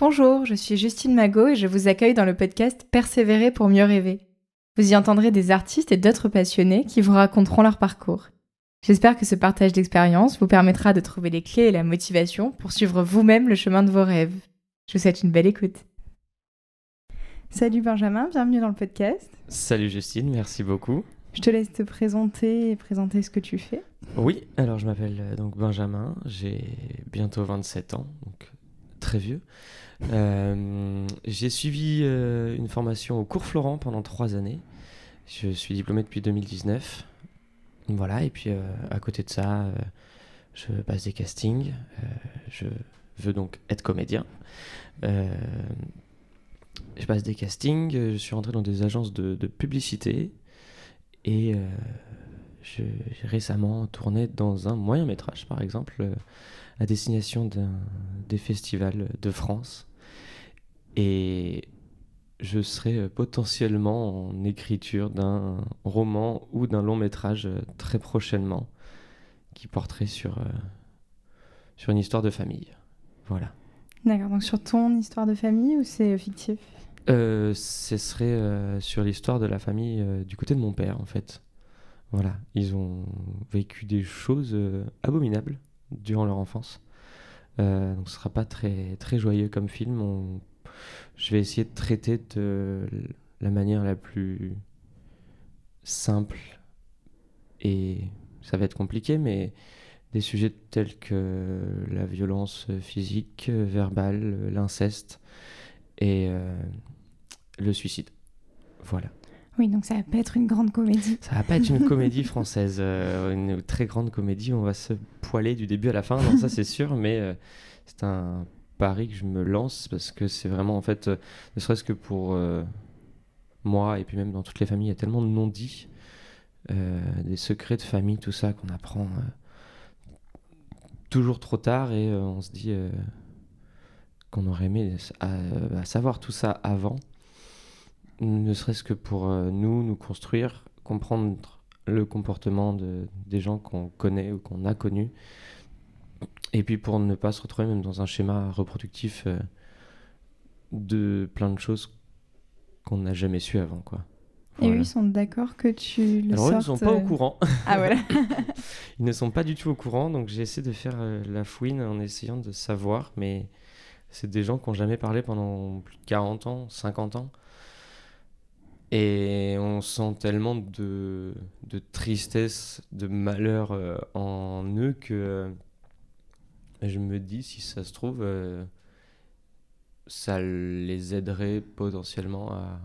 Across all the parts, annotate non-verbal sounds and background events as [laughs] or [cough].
Bonjour, je suis Justine Magot et je vous accueille dans le podcast Persévérer pour mieux rêver. Vous y entendrez des artistes et d'autres passionnés qui vous raconteront leur parcours. J'espère que ce partage d'expérience vous permettra de trouver les clés et la motivation pour suivre vous-même le chemin de vos rêves. Je vous souhaite une belle écoute. Salut Benjamin, bienvenue dans le podcast. Salut Justine, merci beaucoup. Je te laisse te présenter et présenter ce que tu fais. Oui, alors je m'appelle euh, donc Benjamin, j'ai bientôt 27 ans, donc très vieux. Euh, j'ai suivi euh, une formation au cours Florent pendant trois années. Je suis diplômé depuis 2019. Voilà, et puis à côté de ça, je passe des castings. je veux donc être comédien. je passe des castings, je suis rentré dans des agences de, de publicité et j'ai récemment tourné dans un moyen métrage, par exemple, à destination des festivals de France. Et je serai potentiellement en écriture d'un roman ou d'un long métrage très prochainement qui porterait sur, sur une histoire de famille. Voilà. D'accord, donc sur ton histoire de famille ou c'est fictif? Euh, Ce serait euh, sur l'histoire de la famille euh, du côté de mon père, en fait. Voilà, ils ont vécu des choses abominables durant leur enfance. donc ce sera pas très, très joyeux comme film. Je vais essayer de traiter de la manière la plus simple et ça va être compliqué, mais des sujets tels que la violence physique, verbale, l'inceste et le suicide. Voilà. Oui, donc ça va pas être une grande comédie. Ça va pas être une [laughs] comédie française, euh, une très grande comédie. On va se poiler du début à la fin, ça c'est sûr, mais euh, c'est un pari que je me lance parce que c'est vraiment en fait, euh, ne serait-ce que pour moi et puis même dans toutes les familles, il y a tellement de non-dits, des secrets de famille, tout ça qu'on apprend toujours trop tard et on se dit qu'on aurait aimé à savoir tout ça avant. Ne serait-ce que pour euh, nous, nous construire, comprendre le comportement de, des gens qu'on connaît ou qu'on a connus, et puis pour ne pas se retrouver même dans un schéma reproductif euh, de plein de choses qu'on n'a jamais su avant, quoi. Et eux, ils sont d'accord que tu le Alors ils ne sont pas au euh, courant. [laughs] Ah voilà. [laughs] ils ne sont pas du tout au courant, donc j'ai essayé de faire la fouine en essayant de savoir, mais c'est des gens qui n'ont jamais parlé pendant plus de 40 ans, 50 ans. Et on sent tellement de, de tristesse, de malheur euh, en eux que euh, je me dis, si ça se trouve, euh, ça les aiderait potentiellement à,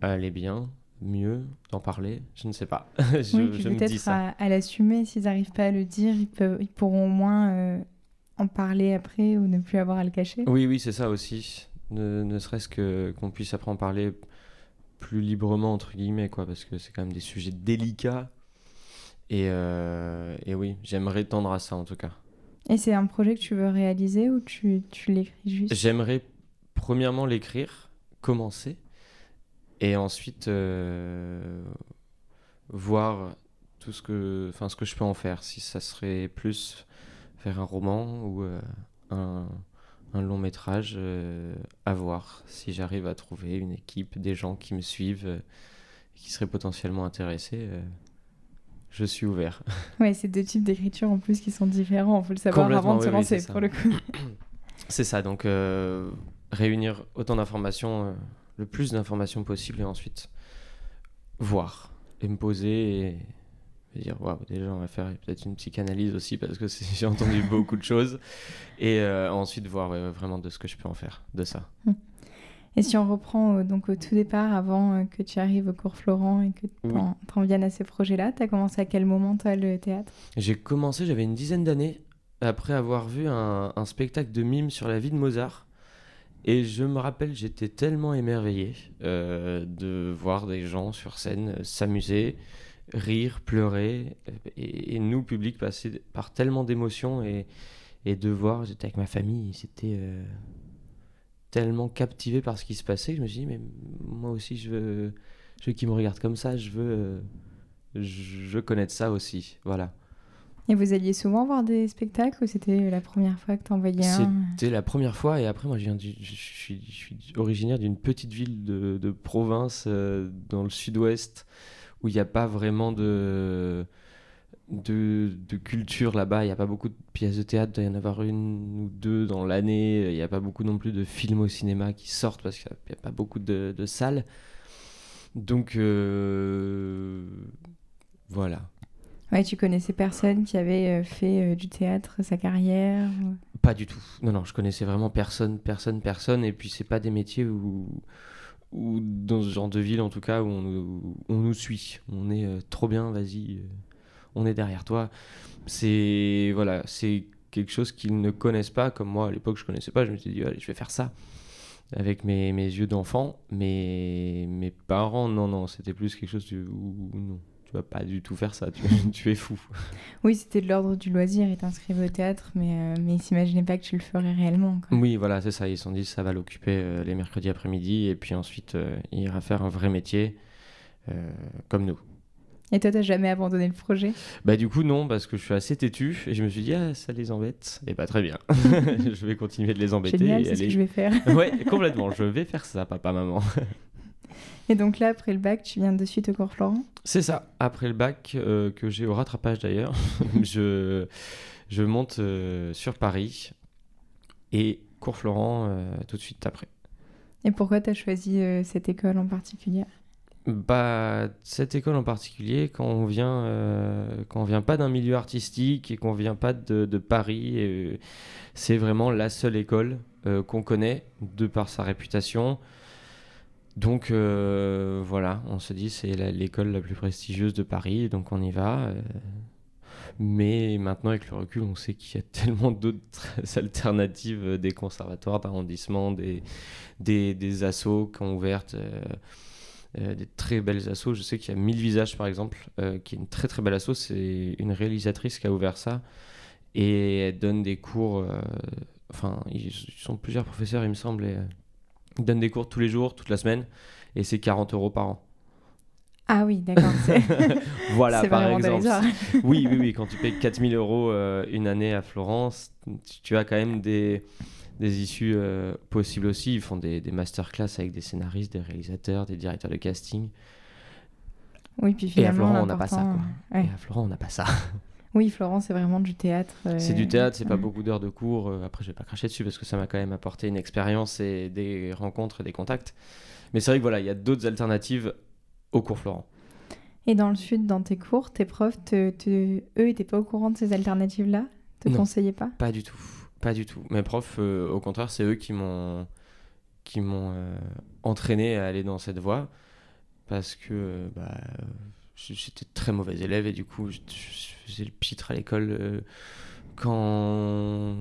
aller bien, mieux, d'en parler. Je ne sais pas. [laughs] je, oui, peut-être à, à l'assumer. S'ils n'arrivent pas à le dire, ils, peuvent, ils pourront au moins en parler après ou ne plus avoir à le cacher. Oui, oui, c'est ça aussi. Ne, ne serait-ce que qu'on puisse après en parler plus librement entre guillemets quoi parce que c'est quand même des sujets délicats. Et, euh, et oui j'aimerais tendre à ça en tout cas. Et c'est un projet que tu veux réaliser ou tu, tu l'écris juste? J'aimerais premièrement l'écrire commencer et ensuite euh, voir tout ce que enfin ce que je peux en faire. Si ça serait plus faire un roman ou euh, un un long métrage euh, à voir si j'arrive à trouver une équipe, des gens qui me suivent, euh, qui seraient potentiellement intéressés. Euh, je suis ouvert. [laughs] Ouais, c'est deux types d'écriture en plus qui sont différents. Il faut le savoir avant de se lancer pour le coup. [coughs] C'est ça, donc réunir autant d'informations, le plus d'informations possible et ensuite voir et me poser et dire waouh déjà on va faire peut-être une psychanalyse aussi parce que [laughs] j'ai entendu beaucoup de choses. Et euh, ensuite voir vraiment de ce que je peux en faire de ça. Hum. et si on reprend euh, donc au tout départ avant euh, que tu arrives au cours Florent et que tu en, viennes à ces projets là tu as commencé à quel moment toi le théâtre? J'ai commencé j'avais une dizaine d'années après avoir vu un, un, spectacle de mime sur la vie de Mozart. Et je me rappelle, j'étais tellement émerveillé de voir des gens sur scène s'amuser, rire, pleurer, et, nous, public, passer par tellement d'émotions et, et, de voir, j'étais avec ma famille, c'était euh, tellement captivé par ce qui se passait, je me suis dit, mais moi aussi, je veux, je veux qu'ils me regardent comme ça, je veux, euh, je veux connaître ça aussi, voilà. Et vous alliez souvent voir des spectacles ou c'était la première fois que tu envoyais un? C'était la première fois et après moi je, viens du, je, suis, je suis originaire d'une petite ville de, de province euh, dans le sud-ouest où il n'y a pas vraiment de, de, de culture là-bas. Il n'y a pas beaucoup de pièces de théâtre, il doit y en avoir une ou deux dans l'année. Il n'y a pas beaucoup non plus de films au cinéma qui sortent parce qu'il n'y a, pas beaucoup de, de salles. Donc euh, voilà. Ouais, tu connaissais personne qui avait euh, fait euh, du théâtre sa carrière Pas du tout. Non, non, je connaissais vraiment personne, personne, personne. Et puis, c'est pas des métiers où, où, dans ce genre de ville, en tout cas, où on, nous, suit. On est euh, trop bien, vas-y, on est derrière toi. C'est voilà, c'est quelque chose qu'ils ne connaissent pas. Comme moi, à l'époque, je connaissais pas. Je me suis dit, allez, je vais faire ça avec mes, mes yeux d'enfant. Mais mes parents, non, non, c'était plus quelque chose où, non tu vas pas du tout faire ça, tu, [laughs] tu es fou. Oui, c'était de l'ordre du loisir, ils t'inscrivaient au théâtre, mais, euh, mais ils s'imaginaient pas que tu le ferais réellement. Quoi. Oui, voilà, c'est ça, ils se sont dit ça va l'occuper euh, les mercredis après-midi, et puis ensuite euh, il ira faire un vrai métier comme nous. Et toi, t'as jamais abandonné le projet? Bah du coup non, parce que je suis assez têtu, et je me suis dit, ah, ça les embête. Et bah très bien, [laughs] [laughs] je vais continuer de les embêter. Génial, c'est ce que je vais faire. ouais, complètement, je vais faire ça, papa, maman. Et donc là, après le bac, tu viens de suite au cours Florent C'est ça. Après le bac, euh, que j'ai au rattrapage d'ailleurs, [laughs] je, je monte euh, sur Paris et cours Florent euh, tout de suite après. Et pourquoi tu as choisi cette école en particulier? Bah, cette école en particulier, quand on vient, quand on vient pas d'un milieu artistique et qu'on vient pas de, de Paris, c'est vraiment la seule école qu'on connaît de par sa réputation, donc euh, voilà, on se dit c'est l'école la plus prestigieuse de Paris, donc on y va. Euh. mais maintenant, avec le recul, on sait qu'il y a [laughs] tellement d'autres alternatives euh, des conservatoires d'arrondissement, des, des, des, assos qui ont ouvert des très belles assos. Je sais qu'il y a Mille Visages, par exemple, qui est une très très belle asso. C'est une réalisatrice qui a ouvert ça. Et elle donne des cours. enfin, ils sont plusieurs professeurs, il me semble. Donne des cours tous les jours, toute la semaine, et c'est 40 euros par an. Ah oui, d'accord. [laughs] voilà, par exemple. oui, oui, oui. Quand tu payes 4000 euros euh, une année à Florence, tu as quand même des, des issues euh, possibles aussi. Ils font des, des masterclass avec des scénaristes, des réalisateurs, des directeurs de casting. Oui, puis finalement, Et à Florent, on n'a pas ça. Quoi. Et à Florent, on n'a pas ça. Oui, Florence, c'est vraiment du théâtre. Euh, c'est du théâtre, c'est pas beaucoup d'heures de cours. Euh, après, je vais pas cracher dessus parce que ça m'a quand même apporté une expérience et des rencontres et des contacts. Mais c'est vrai que voilà, il y a d'autres alternatives au cours Florent. Et dans le sud, dans tes cours, tes profs, eux, n'étaient pas au courant de ces alternatives-là? Te conseillaient pas? Pas du tout, pas du tout. Mes profs, euh, au contraire, c'est eux qui m'ont qui m'ont entraîné à aller dans cette voie parce que bah, j'étais très mauvais élève et du coup je, faisais le pitre à l'école euh, quand,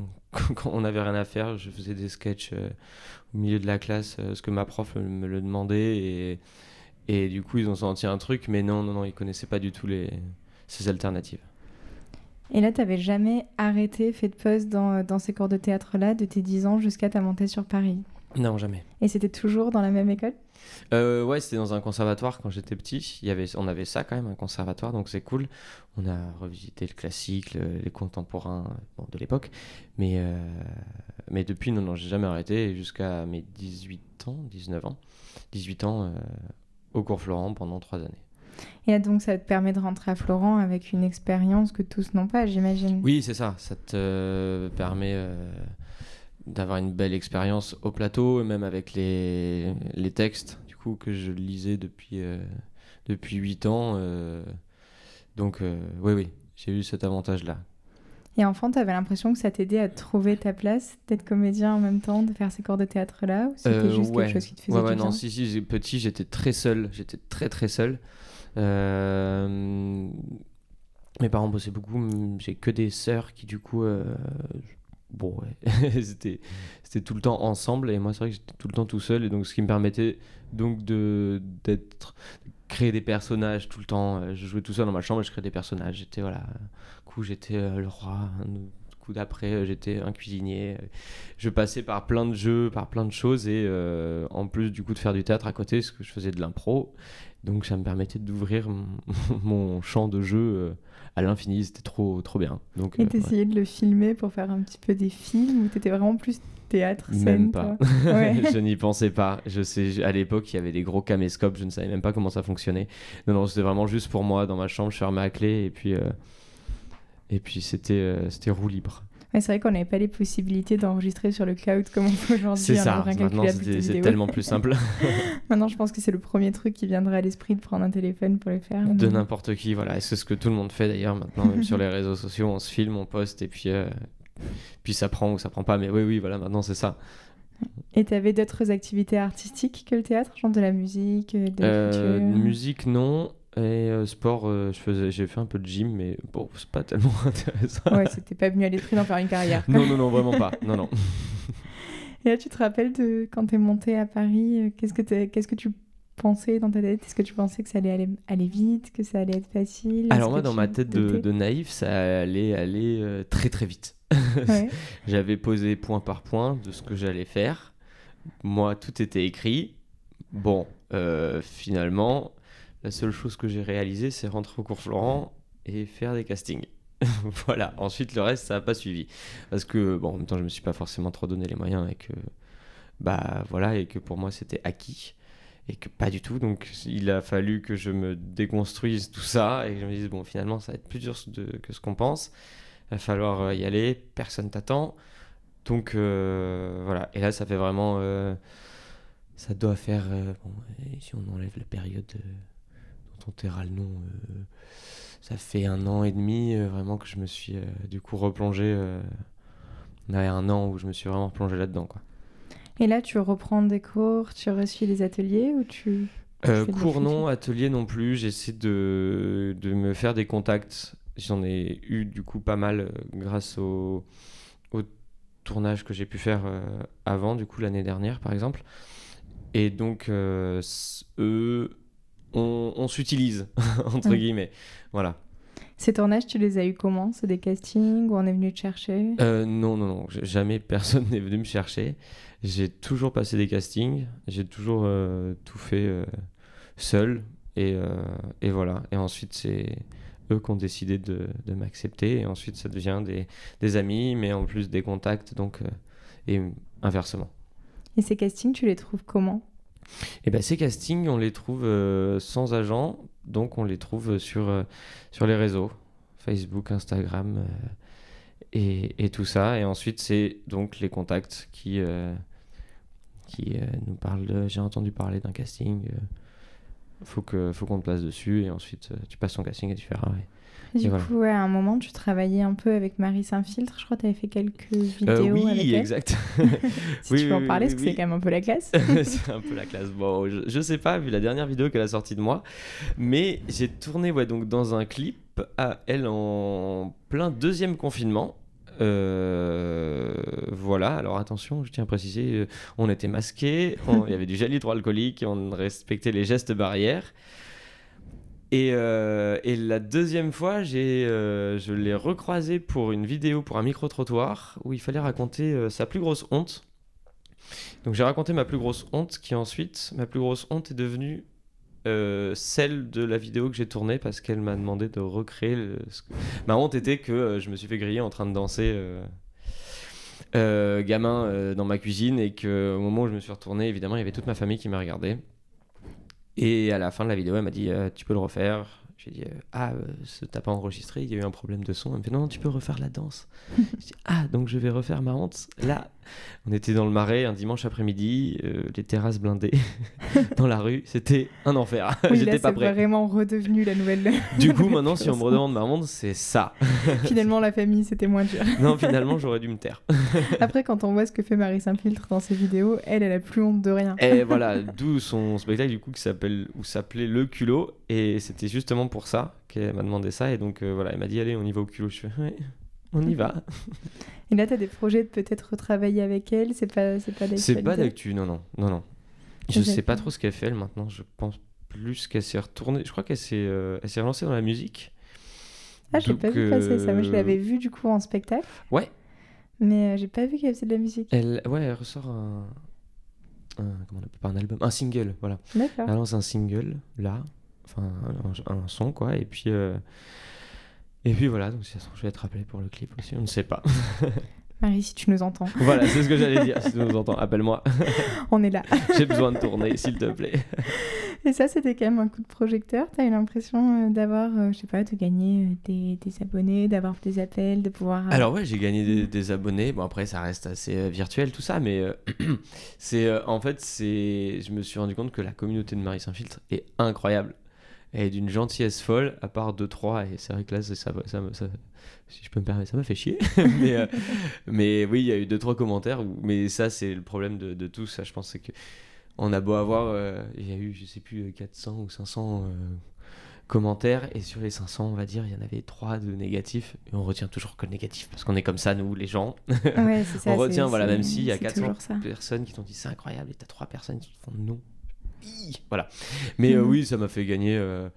quand on n'avait rien à faire. Je faisais des sketchs euh, au milieu de la classe euh, parce que ma prof me le demandait et, et du coup ils ont senti un truc mais non non non ils connaissaient pas du tout les ces alternatives. Et là, tu n'avais jamais arrêté, fait de pause dans, dans ces cours de théâtre-là, de tes 10 ans jusqu'à ta montée sur Paris? Non, jamais. Et c'était toujours dans la même école? Euh, ouais, c'était dans un conservatoire quand j'étais petit. Il y avait, on avait ça quand même, un conservatoire, donc c'est cool. On a revisité le classique, les contemporains de l'époque. Mais, euh, mais depuis, non, non, j'ai jamais arrêté jusqu'à mes 18 ans, 19 ans. 18 ans euh, au cours Florent pendant trois années. Et donc, ça te permet de rentrer à Florent avec une expérience que tous n'ont pas, j'imagine? Oui, c'est ça. Ça te permet d'avoir une belle expérience au plateau, même avec les, les textes que je lisais depuis, euh, depuis 8 ans. Euh, donc, euh, oui, oui, j'ai eu cet avantage-là. Et enfant, tu avais l'impression que ça t'aidait à trouver ta place, d'être comédien en même temps, de faire ces cours de théâtre-là Ou c'était juste quelque chose qui te faisait ouais, ouais, non, si, si, petit, j'étais très seul. J'étais très, très seul. mes parents bossaient beaucoup. J'ai que des sœurs qui, du coup, bon, ouais, [laughs] c'était, c'était tout le temps ensemble et moi c'est vrai que j'étais tout le temps tout seul et donc ce qui me permettait donc de d'être créer des personnages tout le temps. Je jouais tout seul dans ma chambre et je créais des personnages. J'étais voilà, coup j'étais euh, le roi, coup d'après, j'étais un cuisinier. Je passais par plein de jeux, par plein de choses. Et en plus, du coup, de faire du théâtre à côté, ce que je faisais de l'impro. Donc, ça me permettait d'ouvrir mon [laughs] champ de jeu à l'infini. C'était trop, trop bien. Donc, et t'essayais de le filmer pour faire un petit peu des films ou t'étais vraiment plus théâtre, scène Même pas. [laughs] [laughs] je n'y pensais pas. Je sais, à l'époque, il y avait des gros caméscopes, je ne savais même pas comment ça fonctionnait. Non, non, c'était vraiment juste pour moi dans ma chambre, je fermais la clé et puis, euh, et puis c'était, euh, c'était roue libre. C'est vrai qu'on n'avait pas les possibilités d'enregistrer sur le cloud comme on peut aujourd'hui. C'est ça, maintenant c'est tellement plus simple. [laughs] maintenant je pense que c'est le premier truc qui viendrait à l'esprit de prendre un téléphone pour le faire. De n'importe qui, voilà. C'est ce que tout le monde fait d'ailleurs maintenant, même sur [laughs] les réseaux sociaux, on se filme, on poste et puis, euh, puis ça prend ou ça prend pas. Mais oui, oui, voilà, maintenant c'est ça. Et tu avais d'autres activités artistiques que le théâtre, genre de la musique, de euh, Musique, non. Et euh, sport, euh, je faisais, j'ai fait un peu de gym, mais bon, c'est pas tellement [laughs] intéressant. Ouais, c'était pas venu à l'esprit d'en faire une carrière. non, non, non, vraiment pas. Non, non. [laughs] Et là, tu te rappelles de quand tu es monté à Paris, qu'est-ce que, qu'est-ce que tu pensais dans ta tête? Est-ce que tu pensais que ça allait aller, aller vite, que ça allait être facile? Alors moi, dans ma tête de, de, naïf, ça allait aller très très vite. [laughs] J'avais posé point par point de ce que j'allais faire. Moi, tout était écrit. Bon, euh, finalement, la seule chose que j'ai réalisée, c'est rentrer au cours Florent et faire des castings. [laughs] voilà. Ensuite, le reste, ça n'a pas suivi. Parce que, bon, en même temps, je me suis pas forcément trop donné les moyens et que, bah, voilà, et que pour moi, c'était acquis. Et que pas du tout. Donc, il a fallu que je me déconstruise tout ça et que je me dise, bon, finalement, ça va être plus dur que ce qu'on pense va falloir euh, y aller, personne t'attend. Donc euh, voilà, et là ça fait vraiment... Euh, ça doit faire... bon, si on enlève la période dont on taira le nom, ça fait un an et demi vraiment que je me suis du coup replongé... y un an où je me suis vraiment replongé là-dedans. Quoi. Et là, tu reprends des cours, tu reçus des ateliers ou tu... cours non, atelier non plus. J'essaie de, de, me faire des contacts J'en ai eu du coup pas mal euh, grâce au, au, tournage que j'ai pu faire euh, avant, du coup l'année dernière par exemple. Et donc, euh, eux, on, s'utilise, [laughs] entre guillemets. Voilà. Ces tournages, tu les as eu comment? C'est des castings ou on est venu te chercher? Non, non, non. Jamais personne [laughs] n'est venu me chercher. J'ai toujours passé des castings. J'ai toujours tout fait seul. Et, et, voilà. Et ensuite, c'est eux qui ont décidé de, de m'accepter. Et ensuite, ça devient des, des, amis, mais en plus des contacts, donc, euh, et inversement. Et ces castings, tu les trouves comment? Et eh ben, ces castings, on les trouve euh, sans agent, donc on les trouve sur, euh, sur les réseaux, Facebook, Instagram et, et, tout ça. Et ensuite, c'est donc les contacts qui, qui nous parlent de j'ai entendu parler d'un casting faut que faut qu'on te place dessus et ensuite euh, tu passes ton casting et tu ah ouais. Du coup, à un moment, tu travaillais un peu avec Marie Saint-Filtre. Je crois que tu avais fait quelques euh, vidéos oui, avec elle. exact. [laughs] si tu peux en parler, parce que c'est quand même un peu la classe. [laughs] c'est un peu la classe. Bon, je, je, sais pas, vu la dernière vidéo qu'elle a sortie de moi. Mais j'ai tourné ouais, donc dans un clip à elle en plein deuxième confinement. Euh, voilà, alors attention, je tiens à préciser, euh, on était masqués, il y avait du gel hydroalcoolique, on respectait les gestes barrières. Et, euh, et la deuxième fois, j'ai, je l'ai recroisé pour une vidéo, pour un micro-trottoir, où il fallait raconter sa plus grosse honte. Donc j'ai raconté ma plus grosse honte, qui ensuite, ma plus grosse honte est devenue euh, celle de la vidéo que j'ai tournée parce qu'elle m'a demandé de recréer. Ma honte était que euh, je me suis fait griller en train de danser euh, gamin dans ma cuisine et qu'au moment où je me suis retourné, évidemment, il y avait toute ma famille qui m'a regardé. Et à la fin de la vidéo, elle m'a dit Tu peux le refaire j'ai dit euh, Ah, euh, t'as pas enregistré, il y a eu un problème de son. Elle me fait Non, tu peux refaire la danse. [laughs] dit, ah, donc je vais refaire ma honte. Là, on était dans le marais un dimanche après-midi, euh, les terrasses blindées [laughs] dans la rue. C'était un enfer. Oui, [laughs] J'étais pas prêt. vraiment redevenu la nouvelle. du coup, maintenant, si on me redemande ma honte, c'est ça. finalement, la famille, c'était moins dur. non, finalement, j'aurais dû me taire. Après, quand on voit ce que fait Marie Saint-Filtre dans ses vidéos, elle, elle a plus honte de rien. Et voilà, d'où son spectacle, du coup, qui s'appelle, ou s'appelait Le culot. Et c'était justement pour ça qu'elle m'a demandé ça. Et donc, euh, voilà, elle m'a dit, allez, on y va au culot. Je fais, ouais, on y va. [laughs] Et là, tu as des projets de peut-être retravailler avec elle? C'est pas, c'est pas d'actu C'est pas d'actu, non, non, non, non. Je sais pas trop ce qu'elle fait, elle, maintenant. Je pense plus qu'elle s'est retournée. Je crois qu'elle s'est, euh, elle s'est relancée dans la musique. Ah, j'ai pas vu passer ça. Moi, je l'avais vu du coup en spectacle. Ouais, mais euh, j'ai pas vu qu'elle faisait de la musique. Elle, ouais, elle ressort un, un- comment on appelle pas un album, un single, voilà. D'accord. Elle lance un single là, enfin un, un son quoi, et puis euh, et puis voilà. Donc si ça se trouve, je vais être appelé pour le clip aussi, on ne sait pas. [laughs] Marie, si tu nous entends, voilà, c'est ce que j'allais dire. Si tu nous entends, appelle-moi. [laughs] on est là. [laughs] J'ai besoin de tourner, s'il te plaît. Et ça, c'était quand même un coup de projecteur. T'as eu l'impression euh, d'avoir, euh, je sais pas, de gagner euh, des, des abonnés, d'avoir des appels, de pouvoir. euh, Alors ouais, j'ai gagné des, des abonnés. Bon après, ça reste assez virtuel tout ça, mais [clears throat] c'est en fait c'est, je me suis rendu compte que la communauté de Marie Saint-Filtre est incroyable. Est d'une gentillesse folle, à part 2-3, et c'est vrai que là, ça, ça, ça- si je peux me permettre, ça m'a fait chier. [laughs] mais, euh, mais oui, il y a eu 2-3 commentaires, où- mais ça, c'est le problème de, de tout ça, je pense, c'est que on a beau avoir, euh, il y a eu, je sais plus, 400 ou 500 euh, commentaires, et sur les 500, on va dire, il y en avait 3 de négatifs, et on retient toujours que le négatif, parce qu'on est comme ça, nous, les gens. Ouais, c'est [laughs] ça. on retient, voilà, même s'il y a c'est 400 toujours ça. personnes qui t'ont dit c'est incroyable, et t'as 3 personnes qui te font non. Voilà. Mais euh, Mhm. oui, ça m'a fait gagner euh,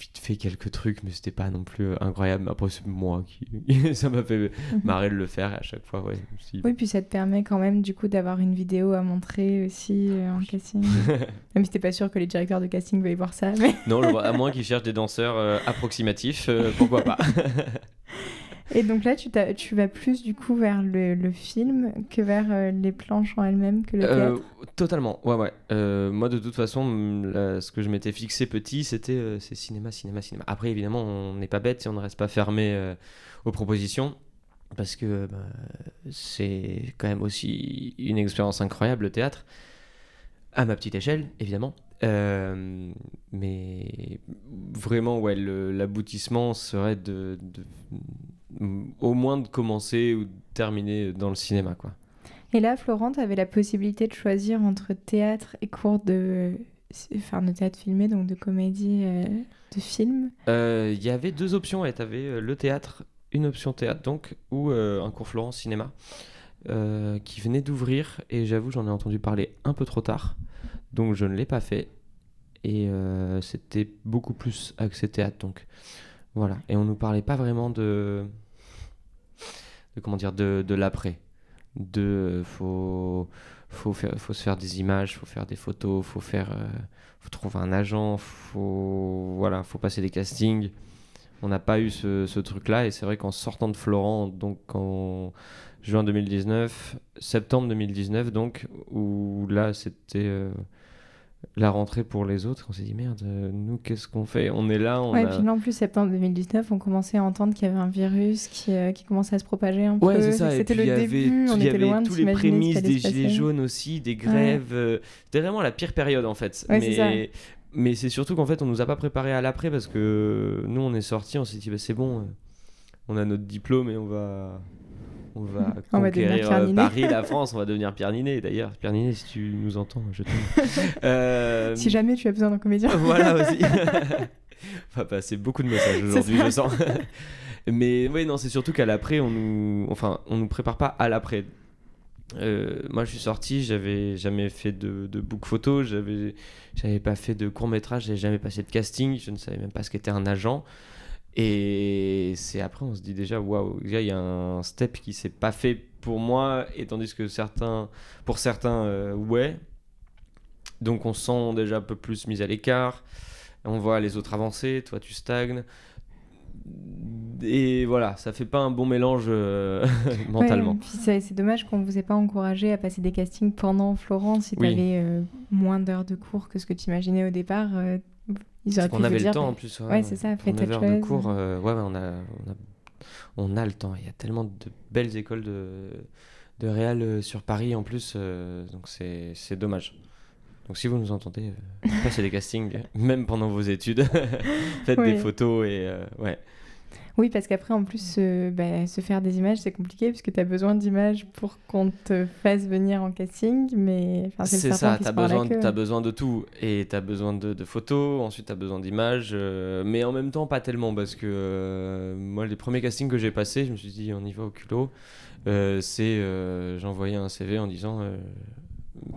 vite fait quelques trucs, mais c'était pas non plus euh, incroyable. Après, c'est moi qui. [laughs] ça m'a fait Mhm. marrer de le faire à chaque fois, ouais. Oui, puis ça te permet quand même du coup d'avoir une vidéo à montrer aussi en casting. [laughs] même si t'es pas sûr que les directeurs de casting veuillent voir ça, mais. non, à moins qu'ils cherchent des danseurs approximatifs, pourquoi pas. [laughs] Et donc là, tu, vas plus du coup vers le, le film que vers euh, les planches en elles-mêmes, que le Euh, théâtre? totalement, ouais, ouais. Euh, moi, de toute façon, là, ce que je m'étais fixé petit, c'était c'est cinéma, cinéma, cinéma. Après, évidemment, on n'est pas bête et on ne reste pas fermé aux propositions. Parce que bah, c'est quand même aussi une expérience incroyable, le théâtre. À ma petite échelle, évidemment. Euh, mais vraiment, ouais, l'aboutissement serait de, de- au moins de commencer ou de terminer dans le cinéma, quoi. Et là, Florent, tu avais la possibilité de choisir entre théâtre et cours de. Enfin, de théâtre filmé, donc de comédie, euh, de film. Euh, Il y avait deux options. Tu avais le théâtre, une option théâtre donc, ou euh, un cours Florent cinéma euh, qui venait d'ouvrir. Et j'avoue, j'en ai entendu parler un peu trop tard. Donc je ne l'ai pas fait. Et euh, c'était beaucoup plus axé théâtre. Donc voilà. Et on nous parlait pas vraiment de. De comment dire De, de l'après. De. euh, faut. Faut, faire, faut se faire des images, faut faire des photos, faut faire, euh, faut trouver un agent, faut voilà, faut passer des castings. On n'a pas eu ce, truc-là et c'est vrai qu'en sortant de Florent, donc en juin 2019, septembre 2019, donc où là c'était euh, la rentrée pour les autres, on s'est dit merde, euh, nous qu'est-ce qu'on fait? On est là, on ouais, a... puis là, en plus, septembre 2019, on commençait à entendre qu'il y avait un virus qui, euh, qui commençait à se propager un Ouais, peu. c'est ça. et C'était le il y avait, début, on il y était avait loin de tous les prémices des gilets jaunes aussi, des grèves. euh, C'était vraiment la pire période en fait. Ouais, mais mais c'est surtout qu'en fait, on nous a pas préparé à l'après parce que nous, on est sortis, on s'est dit, bah, c'est bon, on a notre diplôme et on va. On va [laughs] On conquérir Pierre euh. Paris, la France, on va devenir Pierre Ninet. D'ailleurs, Pierre Ninet, si tu nous entends, je t'aime. [laughs] Euh, Si jamais tu as besoin d'un comédien. [laughs] voilà aussi. on va passer beaucoup de messages aujourd'hui, je sens. Mais oui, non, c'est surtout qu'à l'après, on nous, enfin, on nous prépare pas à l'après. Euh, moi, je suis sorti, j'avais jamais fait de, de book photo, j'avais, j'avais pas fait de court métrage, j'avais jamais passé de casting, je ne savais même pas ce qu'était un agent. Et c'est après, on se dit déjà, waouh, il y a un step qui s'est pas fait pour moi, et tandis que certains, pour certains, euh, ouais. Donc on se sent déjà un peu plus mis à l'écart. On voit les autres avancer, toi tu stagnes. Et voilà, ça fait pas un bon mélange euh, [laughs] mentalement. Ouais, c'est dommage qu'on vous ait pas encouragé à passer des castings pendant Florence si tu avais moins d'heures de cours que ce que tu imaginais au départ. Ils auraient pu On avait dire, le temps en plus. ouais, c'est ça, Pour faites 9 autre heures de chose. cours, euh, ouais, on, a, on, a, on a le temps. Il y a tellement de belles écoles de, de réal euh, sur Paris en plus, euh, donc c'est c'est dommage. Donc si vous nous entendez, euh, [laughs] passez des castings, même pendant vos études, [laughs] faites des photos et ouais. Oui, parce qu'après, en plus, euh, bah, se faire des images, c'est compliqué puisque tu as besoin d'images pour qu'on te fasse venir en casting. Mais enfin, c'est ça, mord la besoin, queue. t'as besoin de tout. Et t'as besoin de, de photos, ensuite t'as besoin d'images, euh, mais en même temps pas tellement parce que euh, moi les premiers castings que j'ai passés, je me suis dit on y va au culot. Euh, c'est euh, j'envoyais un CV en disant euh,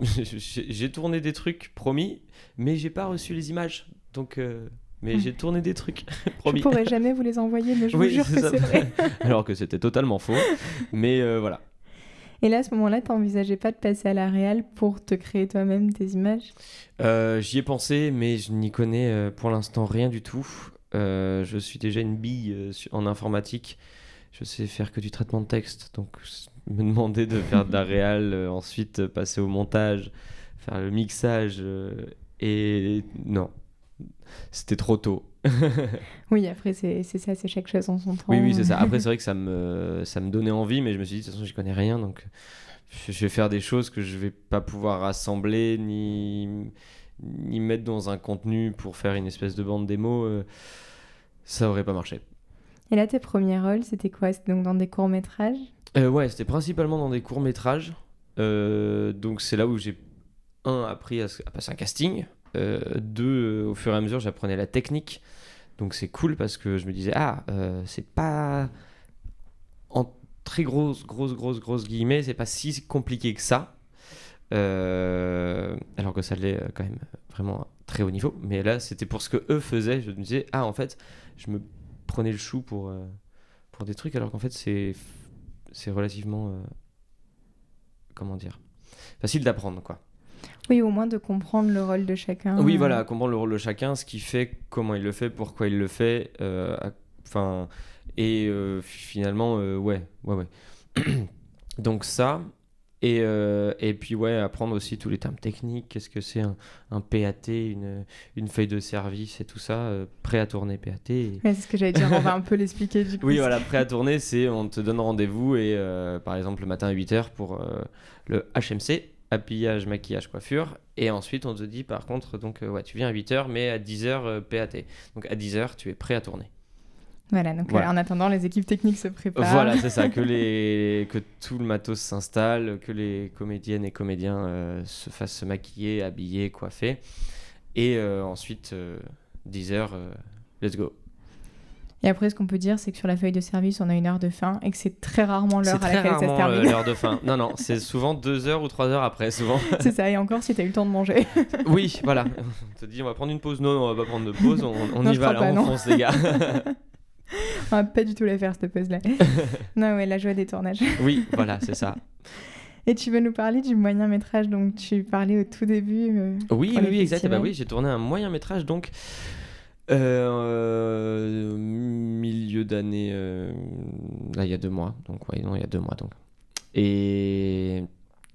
[laughs] j'ai j'ai tourné des trucs promis, mais j'ai pas reçu les images. Donc euh, mais Hmm. j'ai tourné des trucs [laughs] Je promis. pourrais jamais vous les envoyer, mais je Oui, vous jure que c'est vrai. [laughs] Alors que c'était totalement faux. Mais euh, voilà. Et là, à ce moment-là, t'envisageais pas de passer à la réal pour te créer toi-même tes images? Euh, J'y ai pensé, mais je n'y connais euh, pour l'instant rien du tout. Je suis déjà une bille en informatique. Je sais faire que du traitement de texte, donc me demander de faire de la [laughs] réal, ensuite passer au montage, faire le mixage, et non, c'était trop tôt. [laughs] Oui, après, c'est c'est ça, c'est chaque chose en son temps. Oui, oui, c'est ça. Après, [laughs] c'est vrai que ça me, ça me donnait envie, mais je me suis dit, de toute façon, j'y connais rien, donc je je vais faire des choses que je vais pas pouvoir assembler ni, ni mettre dans un contenu pour faire une espèce de bande démo. euh, ça aurait pas marché. Et là, tes premiers rôles, c'était quoi? C'était donc dans des courts-métrages? Euh, ouais, c'était principalement dans des courts métrages. Euh, donc c'est là où j'ai un appris à passer un casting. Euh, deux, euh, au fur et à mesure, j'apprenais la technique. Donc c'est cool parce que je me disais ah euh, c'est pas en très grosse grosse grosse grosse guillemets c'est pas si compliqué que ça. Alors que ça l'est quand même vraiment très haut niveau. Mais là c'était pour ce que eux faisaient. Je me disais ah en fait je me prenais le chou pour pour des trucs alors qu'en fait c'est c'est relativement comment dire facile d'apprendre quoi. Oui, au moins de comprendre le rôle de chacun. Oui voilà comprendre le rôle de chacun, ce qu'il fait, comment il le fait, pourquoi il le fait, euh, enfin et euh, finalement euh, ouais ouais ouais. [clears throat] Donc ça et, euh, et puis ouais apprendre aussi tous les termes techniques, qu'est-ce que c'est un, un PAT, une, une feuille de service et tout ça, euh, prêt à tourner PAT. et- Ouais, c'est ce que j'allais dire, on va un peu [laughs] l'expliquer du coup. Oui, voilà, prêt à tourner, c'est on te donne rendez-vous et euh, par exemple le matin à 8h pour le HMC, habillage, maquillage, coiffure. Et ensuite on te dit par contre, donc euh, ouais, tu viens à 8h mais à 10h euh, PAT. Donc à 10h tu es prêt à tourner. Voilà, donc Voilà. euh, en attendant, les équipes techniques se préparent. Voilà, c'est ça, que, [laughs] les, que tout le matos s'installe, que les comédiennes et comédiens euh, se fassent se maquiller, habiller, coiffer. Et euh, ensuite, 10h, let's go. Et après, ce qu'on peut dire, c'est que sur la feuille de service, on a une heure de fin et que c'est très rarement l'heure à laquelle ça se euh, termine. l'heure de fin. [laughs] Non, non, c'est souvent 2 heures ou 3 heures après, souvent. [laughs] c'est ça, et encore si t'as eu le temps de manger. [laughs] Oui, voilà. On te dit, on va prendre une pause. Non, non, on va pas prendre de pause. On, on Non, y va, là, pas, on non. fonce, les gars. on va pas du tout la faire, cette pause-là. non, ouais, la joie des tournages. oui, voilà, c'est ça. Et tu veux nous parler du moyen métrage dont tu parlais au tout début euh, Oui, oui, oui, exact. Ah Bah oui, j'ai tourné un moyen métrage, donc euh, milieu d'année, euh, là, il y a deux mois. Donc, ouais, non, il y a deux mois, donc. Et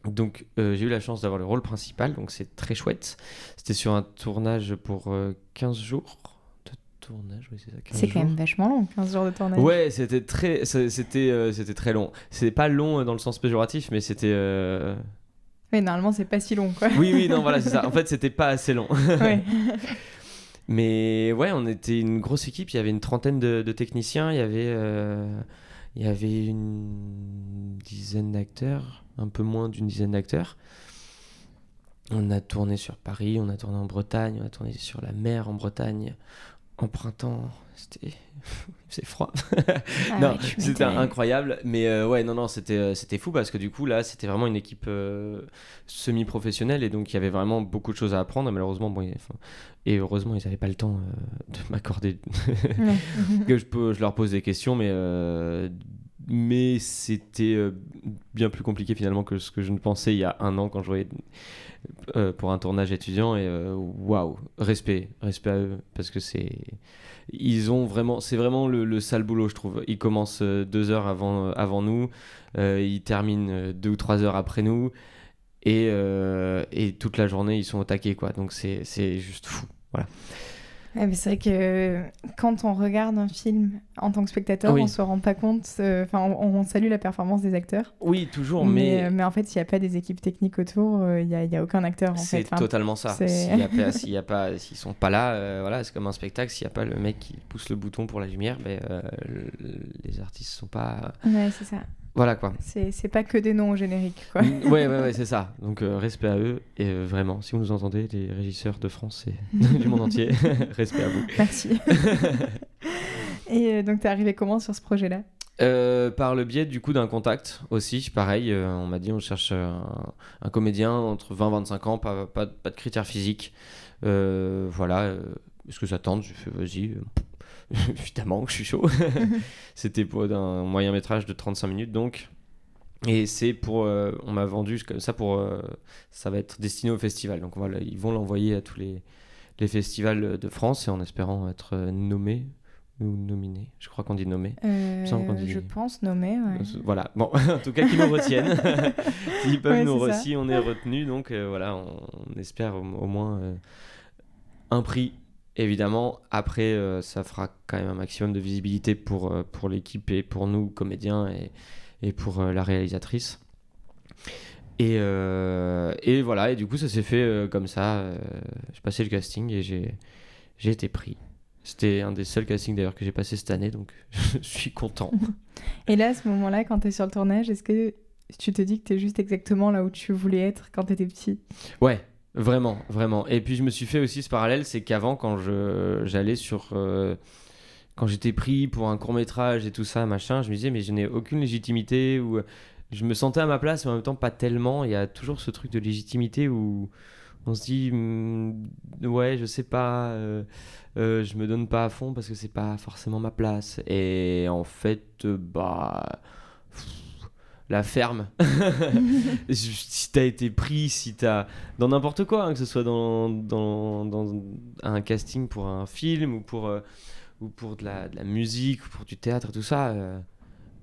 donc, euh, j'ai eu la chance d'avoir le rôle principal, donc c'est très chouette. C'était sur un tournage pour euh, 15 jours de tournage, oui, c'est ça. 15 C'est quand même vachement long, 15 jours de tournage. Ouais, c'était très, c'était, euh, c'était très long. C'est pas long euh, dans le sens péjoratif, mais c'était. euh, Mais normalement, c'est pas si long, quoi. Oui, oui, non, voilà, c'est ça. [laughs] En fait, c'était pas assez long. ouais. [laughs] Mais ouais, on était une grosse équipe. Il y avait une trentaine de, techniciens. Euh, il y avait une dizaine d'acteurs, un peu moins d'une dizaine d'acteurs. On a tourné sur Paris, on a tourné en Bretagne, on a tourné sur la mer en Bretagne. En printemps, c'était [laughs] c'est froid. Ah non, ouais, c'était incroyable. Mais euh, ouais, non, non, c'était euh, c'était fou parce que du coup, là, c'était vraiment une équipe euh, semi-professionnelle et donc il y avait vraiment beaucoup de choses à apprendre. Malheureusement, bon, enfin, et heureusement, ils n'avaient pas le temps euh, de m'accorder [laughs] que je, peux, je leur pose des questions, mais, mais c'était euh, bien plus compliqué finalement que ce que je ne pensais il y a un an quand je voyais euh, pour un tournage étudiant. Et euh, waouh, respect, respect à eux, parce que c'est. Ils ont vraiment, c'est vraiment le, le sale boulot, je trouve. Ils commencent deux heures avant, avant nous, ils terminent deux ou trois heures après nous, et, et toute la journée ils sont au taquet, quoi. Donc c'est juste fou. Voilà. Mais c'est vrai que euh, quand on regarde un film en tant que spectateur, Oui. on se rend pas compte. euh, Enfin, on, on salue la performance des acteurs. Oui, toujours, mais, mais, euh, mais en fait, s'il n'y a pas des équipes techniques autour, il n'y a, y a aucun acteur. En C'est. Enfin, totalement ça. [laughs] S'il y a pas, s'ils sont pas là, euh, voilà, c'est comme un spectacle. S'il y a pas le mec qui pousse le bouton pour la lumière, ben, euh, le- les artistes sont pas. Ouais, c'est ça. Voilà quoi. C'est pas que des noms au générique, quoi. Ouais, ouais, ouais, c'est ça. Donc euh, respect à eux et euh, vraiment, si vous nous entendez, les régisseurs de France et [laughs] du monde entier, [laughs] respect à vous. Merci. [laughs] Et euh, donc, t'es arrivé comment sur ce projet-là? Par le biais du coup d'un contact aussi, pareil, on m'a dit on cherche un, un comédien entre 20 et 25 ans, pas, pas, pas de critères physiques. Voilà, est-ce que ça tente? Je fais vas-y, euh, [laughs] évidemment que je suis chaud. [laughs] C'était pour un moyen métrage de 35 minutes donc. Et c'est pour. on m'a vendu comme ça pour. ça va être destiné au festival. Donc voilà, ils vont l'envoyer à tous les, les festivals de France et en espérant être nommé ou nominé. Je crois qu'on dit nommé. Je pense nommé, ouais. Voilà. Bon, [laughs] en tout cas, qu'ils nous retiennent. S'ils peuvent nous retenir, on est retenu. Donc voilà, on, espère au, moins un prix Évidemment, après, euh, ça fera quand même un maximum de visibilité pour, euh, pour l'équipe et pour nous, comédiens, et, et pour euh, la réalisatrice. Et, et, voilà, et du coup, ça s'est fait comme ça. j'ai passé le casting et j'ai, j'ai été pris. C'était un des seuls castings d'ailleurs que j'ai passé cette année, donc [laughs] je suis content. [laughs] et là, à ce moment-là, quand tu es sur le tournage, est-ce que tu te dis que tu es juste exactement là où tu voulais être quand tu étais petit? Ouais, Vraiment, vraiment. Et puis je me suis fait aussi ce parallèle, c'est qu'avant, quand j'allais sur... Euh, quand j'étais pris pour un court métrage et tout ça, machin, je me disais, mais je n'ai aucune légitimité, ou je me sentais à ma place, mais en même temps pas tellement. Il y a toujours ce truc de légitimité où on se dit, hmm, ouais, je sais pas, euh, euh, je me donne pas à fond parce que c'est pas forcément ma place. Et en fait, bah la ferme. [laughs] si t'as été pris, si t'as. Dans n'importe quoi, hein, que ce soit dans, dans, un casting pour un film ou pour, euh, ou pour de la, de, la, musique ou pour du théâtre, tout ça, euh,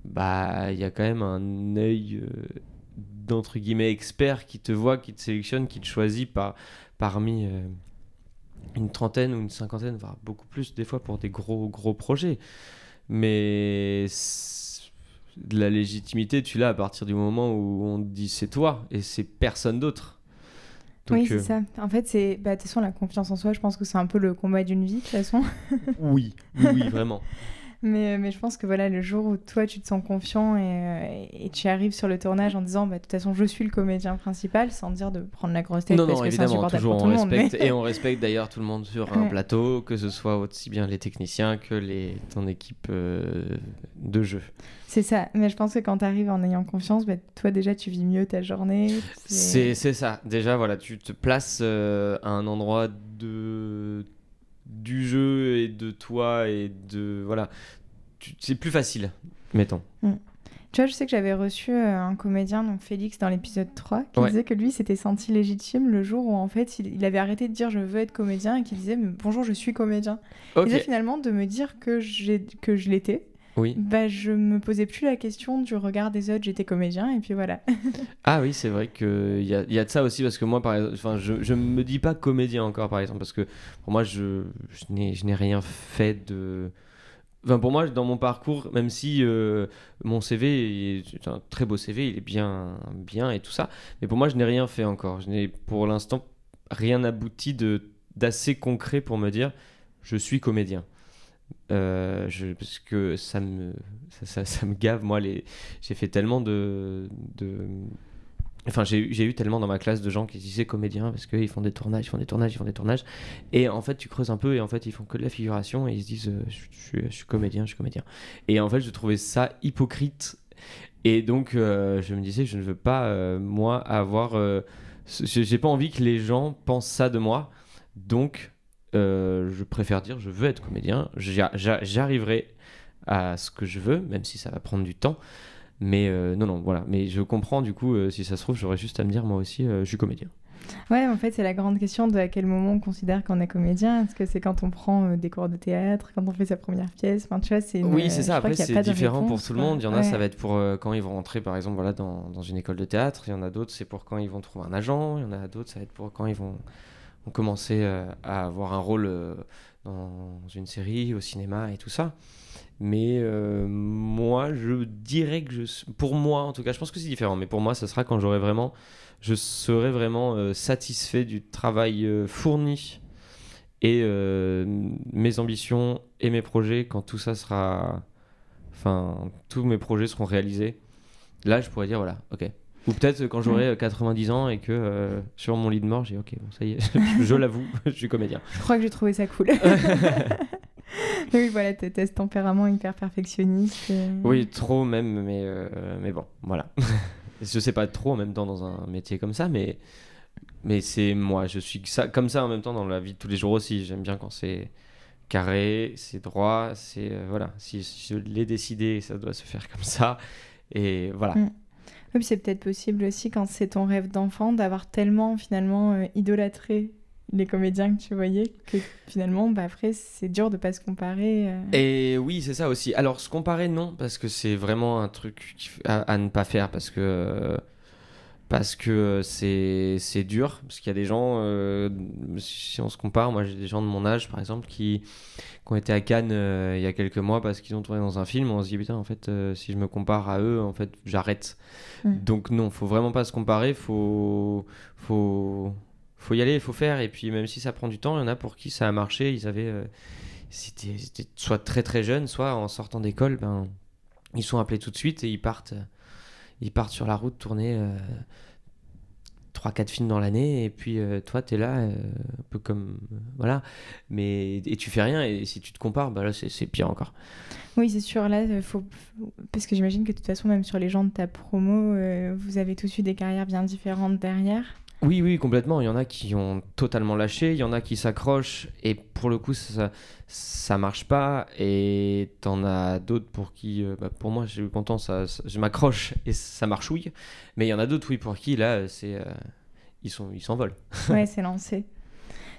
bah il y a quand même un œil euh, d'entre guillemets expert qui te voit, qui te sélectionne, qui te choisit par, parmi une trentaine ou une cinquantaine, voire beaucoup plus des fois pour des gros gros projets. Mais de la légitimité, tu l'as à partir du moment où on te dit c'est toi et c'est personne d'autre. oui, c'est euh, ça. En fait, c'est bah, de toute façon la confiance en soi. Je pense que c'est un peu le combat d'une vie de toute façon. oui, oui, vraiment. [laughs] mais, mais je pense que voilà, le jour où toi tu te sens confiant et, euh, et tu arrives sur le tournage en disant bah, de toute façon je suis le comédien principal, sans dire de prendre la grosse tête non, parce non, que évidemment, toujours on respecte et on [laughs] respecte d'ailleurs tout le monde sur un plateau, que ce soit aussi bien les techniciens que les ton équipe euh, de jeu. C'est ça, mais je pense que quand tu arrives en ayant confiance, bah, toi déjà tu vis mieux ta journée. C'est ça, déjà voilà, tu te places euh, à un endroit de du jeu et de toi et de voilà, c'est plus facile, mettons. Mm. Tu vois, je sais que j'avais reçu euh, un comédien, donc Félix, dans l'épisode 3, qui disait que lui s'était senti légitime le jour où, en fait, il, avait arrêté de dire je veux être comédien et qu'il disait bonjour, je suis comédien. Et finalement, de me dire que, que je l'étais, oui. Bah, je me posais plus la question du regard des autres, j'étais comédien et puis voilà. [laughs] ah oui, c'est vrai qu'il y a, y a de ça aussi parce que moi, par exemple, je, je me dis pas comédien encore, par exemple, parce que pour moi, je, je n'ai rien fait de. Enfin, pour moi, dans mon parcours, même si euh, mon CV est un très beau CV, il est bien, bien et tout ça, mais pour moi, je n'ai rien fait encore. Je n'ai pour l'instant rien abouti de d'assez concret pour me dire je suis comédien. Euh, je, parce que ça me, ça, ça, me gave, moi. Les... J'ai fait tellement de. de... Enfin, j'ai eu tellement dans ma classe de gens qui disaient comédiens parce qu'ils font des tournages, ils font des tournages, ils font des tournages. Et en fait, tu creuses un peu et en fait, ils font que de la figuration et ils se disent euh, je, suis comédien, je suis comédien. Et en fait, je trouvais ça hypocrite. Et donc, euh, je me disais, je ne veux pas, moi, avoir. j'ai pas envie que les gens pensent ça de moi. Donc, euh, je préfère dire je veux être comédien, j'arriverai à ce que je veux, même si ça va prendre du temps. Mais euh, non, non, voilà. Mais je comprends du coup, euh, si ça se trouve, j'aurais juste à me dire moi aussi, je suis comédien. Ouais, en fait, c'est la grande question de à quel moment on considère qu'on est comédien. Est-ce que c'est quand on prend des cours de théâtre, quand on fait sa première pièce? Enfin, tu vois, c'est Oui, c'est ça. Après, c'est différent pour tout le monde. Il y en a, ça va être pour quand ils vont rentrer, par exemple, voilà, dans, dans une école de théâtre. Il y en a d'autres, c'est pour quand ils vont trouver un agent. Il y en a d'autres, ça va être pour quand ils vont ont commencé euh, à avoir un rôle euh, dans une série, au cinéma et tout ça. Mais euh, moi, je dirais que pour moi, en tout cas, je pense que c'est différent. Mais pour moi, ça sera quand j'aurai vraiment, je serai vraiment satisfait du travail fourni et mes ambitions et mes projets quand tout ça sera, enfin, tous mes projets seront réalisés. Là, je pourrais dire voilà, ok, ou peut-être quand j'aurai 90 ans et que euh, sur mon lit de mort, j'ai ok, bon, ça y est, [laughs] je l'avoue, [laughs] je suis comédien. Je crois que j'ai trouvé ça cool. [laughs] oui, voilà, t'as ce tempérament hyper perfectionniste. Oui, trop même, mais, euh, mais bon, voilà. je sais pas trop en même temps dans un métier comme ça, mais, mais c'est moi, je suis ça, comme ça en même temps dans la vie de tous les jours aussi. J'aime bien quand c'est carré, c'est droit, c'est. Euh, voilà, si, je l'ai décidé, ça doit se faire comme ça. Et voilà. Mm. Oui, c'est peut-être possible aussi quand c'est ton rêve d'enfant d'avoir tellement finalement euh, idolâtré les comédiens que tu voyais que finalement bah, après c'est dur de pas se comparer. euh. Et oui, c'est ça aussi. Alors, se comparer, non, parce que c'est vraiment un truc à, à ne pas faire, parce que parce que c'est c'est dur, parce qu'il y a des gens, euh, si on se compare, moi j'ai des gens de mon âge, par exemple, qui, qui ont été à Cannes euh, il y a quelques mois parce qu'ils ont tourné dans un film, on se dit, putain, en fait, euh, si je me compare à eux, en fait, j'arrête. Mm. Donc non, faut vraiment pas se comparer, faut, faut, faut y aller, il faut faire, et puis même si ça prend du temps, il y en a pour qui ça a marché, ils avaient... euh, c'était c'était soit très très jeunes, soit en sortant d'école, ben, ils sont appelés tout de suite et ils partent, ils partent sur la route tourner 3-4 films dans l'année. Et puis euh, toi, tu es là, euh, un peu comme. euh, voilà. Mais, et tu fais rien. Et si tu te compares, bah là, c'est pire encore. Oui, c'est sûr. Là, euh, faut... parce que j'imagine que de toute façon, même sur les gens de ta promo, euh, vous avez tous eu des carrières bien différentes derrière. Oui, oui, complètement. Il y en a qui ont totalement lâché, il y en a qui s'accrochent et pour le coup, ça, ça marche pas. Et t'en as d'autres pour qui, euh, bah, pour moi, je suis content, ça, ça- je m'accroche et ça marchouille. Mais il y en a d'autres, oui, pour qui, là, c'est, euh, ils sont, ils s'envolent. Ouais, c'est lancé.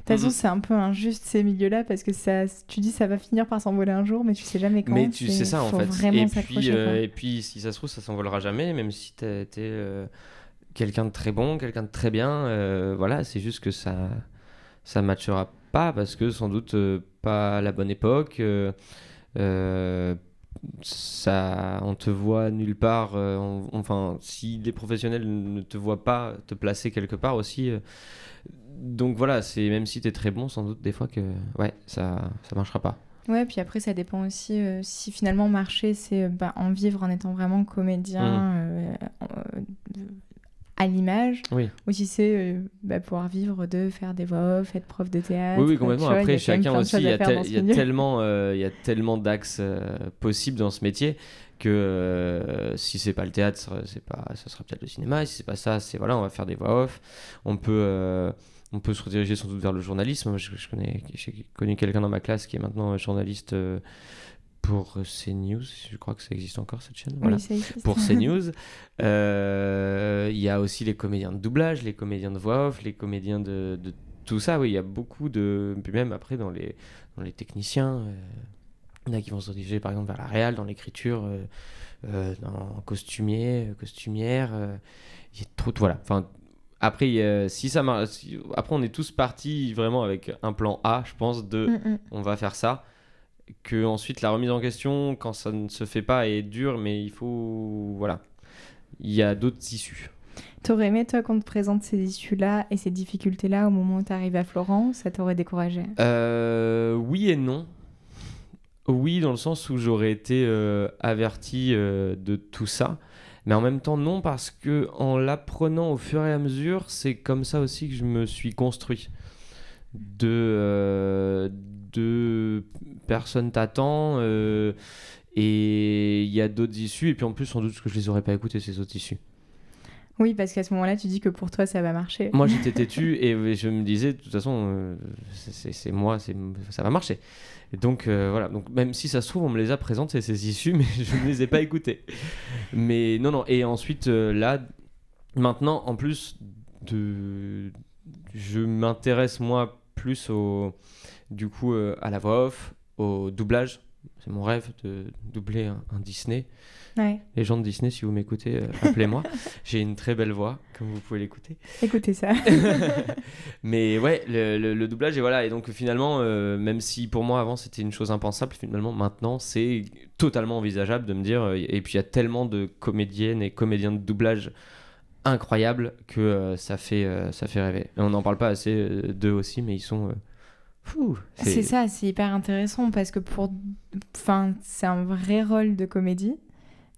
De toute façon, c'est un peu injuste ces milieux-là parce que ça, tu dis ça va finir par s'envoler un jour, mais tu sais jamais quand. Mais tu sais ça en fait. Et puis, euh, et puis, si ça se trouve, ça s'envolera jamais, même si t'as été euh, quelqu'un de très bon, quelqu'un de très bien. euh, voilà, c'est juste que ça, ça matchera pas parce que sans doute euh, pas à la bonne époque. euh, ça, on te voit nulle part. on- enfin, si les professionnels ne te voient pas te placer quelque part aussi. donc voilà, c'est même si t'es très bon, sans doute des fois que ouais, ça, ça marchera pas. Ouais, puis après, ça dépend aussi euh, si finalement marcher, c'est bah, en vivre en étant vraiment comédien euh, euh, à l'image, Oui. ou si c'est euh, bah, pouvoir vivre de faire des voix off, être prof de théâtre. Oui, oui, complètement. Après, chacun aussi, choses il y a, ce y tellement, euh, y a tellement d'axes euh, possibles dans ce métier que euh, si c'est pas le théâtre, c'est pas, ça sera peut-être le cinéma. Et si c'est pas ça, c'est voilà, on va faire des voix off. On peut, euh, on peut se rediriger sans doute vers le journalisme. Moi, je, je connais, j'ai connu quelqu'un dans ma classe qui est maintenant journaliste euh, pour CNews. Je crois que ça existe encore cette chaîne. Voilà Oui, ça existe. pour [laughs] CNews. Euh, Il y a aussi les comédiens de doublage, les comédiens de voix off, les comédiens de, de tout ça. Oui, il y a beaucoup de. Puis même après, dans les, dans les techniciens, euh, il y en a qui vont se diriger par exemple vers la réal, dans l'écriture, euh, euh, dans costumier, costumière. euh, Il y a trop de. Voilà. Enfin. Après, si ça marche, si- après on est tous partis vraiment avec un plan A, je pense, de Mm, mm. on va faire ça. Que ensuite la remise en question, quand ça ne se fait pas, est dure, mais il faut. Voilà. Il y a d'autres issues. T'aurais aimé, toi, qu'on te présente ces issues-là et ces difficultés-là au moment où t'arrives à Florence Ça t'aurait découragé? Euh, oui et non. Oui, dans le sens où j'aurais été euh, averti euh, de tout ça. Mais en même temps, non, parce que en l'apprenant au fur et à mesure, c'est comme ça aussi que je me suis construit. De, de personnes t'attend euh, et il y a d'autres issues. Et puis en plus, sans doute que je les aurais pas écoutées, ces autres issues. Oui, parce qu'à ce moment-là, tu dis que pour toi, ça va marcher. Moi, j'étais [laughs] têtu et je me disais, de toute façon, euh, c'est- moi, ça va marcher. Et donc, euh, voilà. Donc, même si ça se trouve, on me les a présentées, ces issues, [laughs] mais je ne les ai pas écoutées. Mais non, non. Et ensuite, euh, là, maintenant, en plus, de... je m'intéresse, moi, plus au, du coup, euh, à la voix off, au doublage. C'est mon rêve de doubler un- un Disney. Ouais, Les gens de Disney, si vous m'écoutez, euh, appelez-moi. [laughs] J'ai une très belle voix, comme vous pouvez l'écouter. écoutez ça. [laughs] Mais ouais, le, le- le doublage, et voilà. Et donc finalement, euh, même si pour moi avant c'était une chose impensable, finalement maintenant c'est totalement envisageable de me dire. euh, et puis il y a tellement de comédiennes et comédiens de doublage incroyables que ça, fait, ça fait rêver. Et on n'en parle pas assez d'eux aussi, mais ils sont. C'est ça, c'est hyper intéressant parce que pour. Enfin, c'est un vrai rôle de comédie.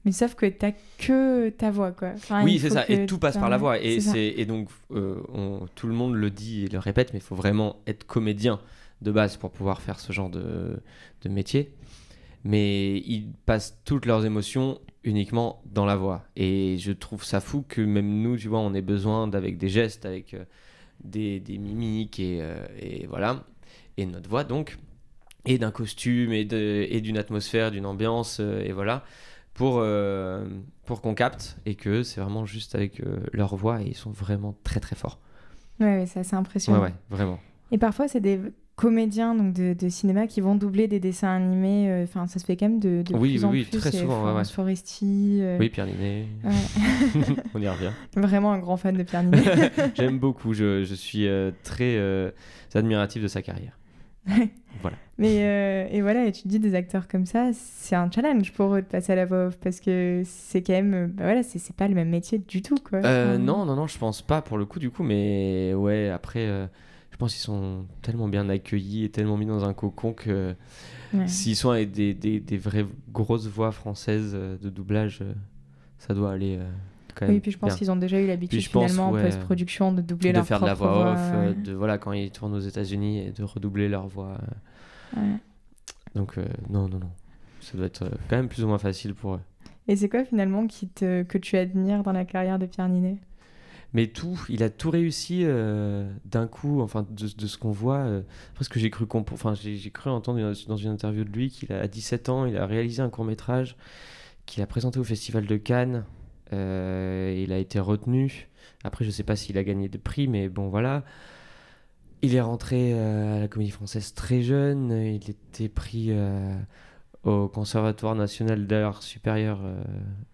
Mais sauf que t'as que ta voix, quoi. Enfin, Oui, c'est ça. Et tout passe par la voix. Et, c'est et donc, euh, on- tout le monde le dit et le répète, mais il faut vraiment être comédien de base pour pouvoir faire ce genre de, de métier. Mais ils passent toutes leurs émotions uniquement dans la voix. Et je trouve ça fou que même nous, tu vois, on ait besoin d'avec des gestes, avec euh, des, des mimiques et, euh, et voilà. Et notre voix, donc. Et d'un costume et, de, et d'une atmosphère, d'une ambiance, euh, et voilà pour, euh, pour qu'on capte et que c'est vraiment juste avec euh, leur voix et ils sont vraiment très très forts. Ouais, ouais c'est assez impressionnant. Ouais, ouais, vraiment. Et parfois, c'est des comédiens donc de, de, cinéma qui vont doubler des dessins animés. euh, Enfin, ça se fait quand même de, de Oui, plus oui, en oui, plus. très souvent, ouais, ouais. Foresti. euh, Oui, Pierre Ninet, ouais. [laughs] [laughs] on y revient. Vraiment un grand fan de Pierre Ninet. [laughs] J'aime beaucoup, je, je suis euh, très admiratif de sa carrière. [laughs] Voilà. Mais euh, et voilà, et tu te dis des acteurs comme ça, c'est un challenge pour eux de passer à la voix off parce que c'est quand même, bah voilà, c'est pas le même métier du tout quoi. Euh, non, non, non, je pense pas pour le coup du coup, mais ouais, après, euh, je pense qu'ils sont tellement bien accueillis et tellement mis dans un cocon que ouais. s'ils sont avec des, des, des vraies grosses voix françaises de doublage, ça doit aller quand même. Oui, puis je pense qu'ils ont déjà eu l'habitude finalement ouais, en post-production de doubler de leur faire de la voix off, euh, ouais. de voilà quand ils tournent aux États-Unis et de redoubler leur voix. Ouais. Donc euh, non, non, non, ça doit être euh, quand même plus ou moins facile pour eux. Et c'est quoi finalement qui te, que tu admires dans la carrière de Pierre Ninet? Mais tout, il a tout réussi euh, d'un coup, enfin de, de ce qu'on voit. euh, après ce que j'ai cru comp- enfin j'ai j'ai cru entendre dans une interview de lui qu'il a à 17 ans, il a réalisé un court métrage qu'il a présenté au Festival de Cannes. Euh, il a été retenu. Après, je sais pas s'il a gagné des prix, mais bon voilà. Il est rentré euh, à la Comédie Française très jeune. Il était pris euh, au Conservatoire national d'art supérieur. euh,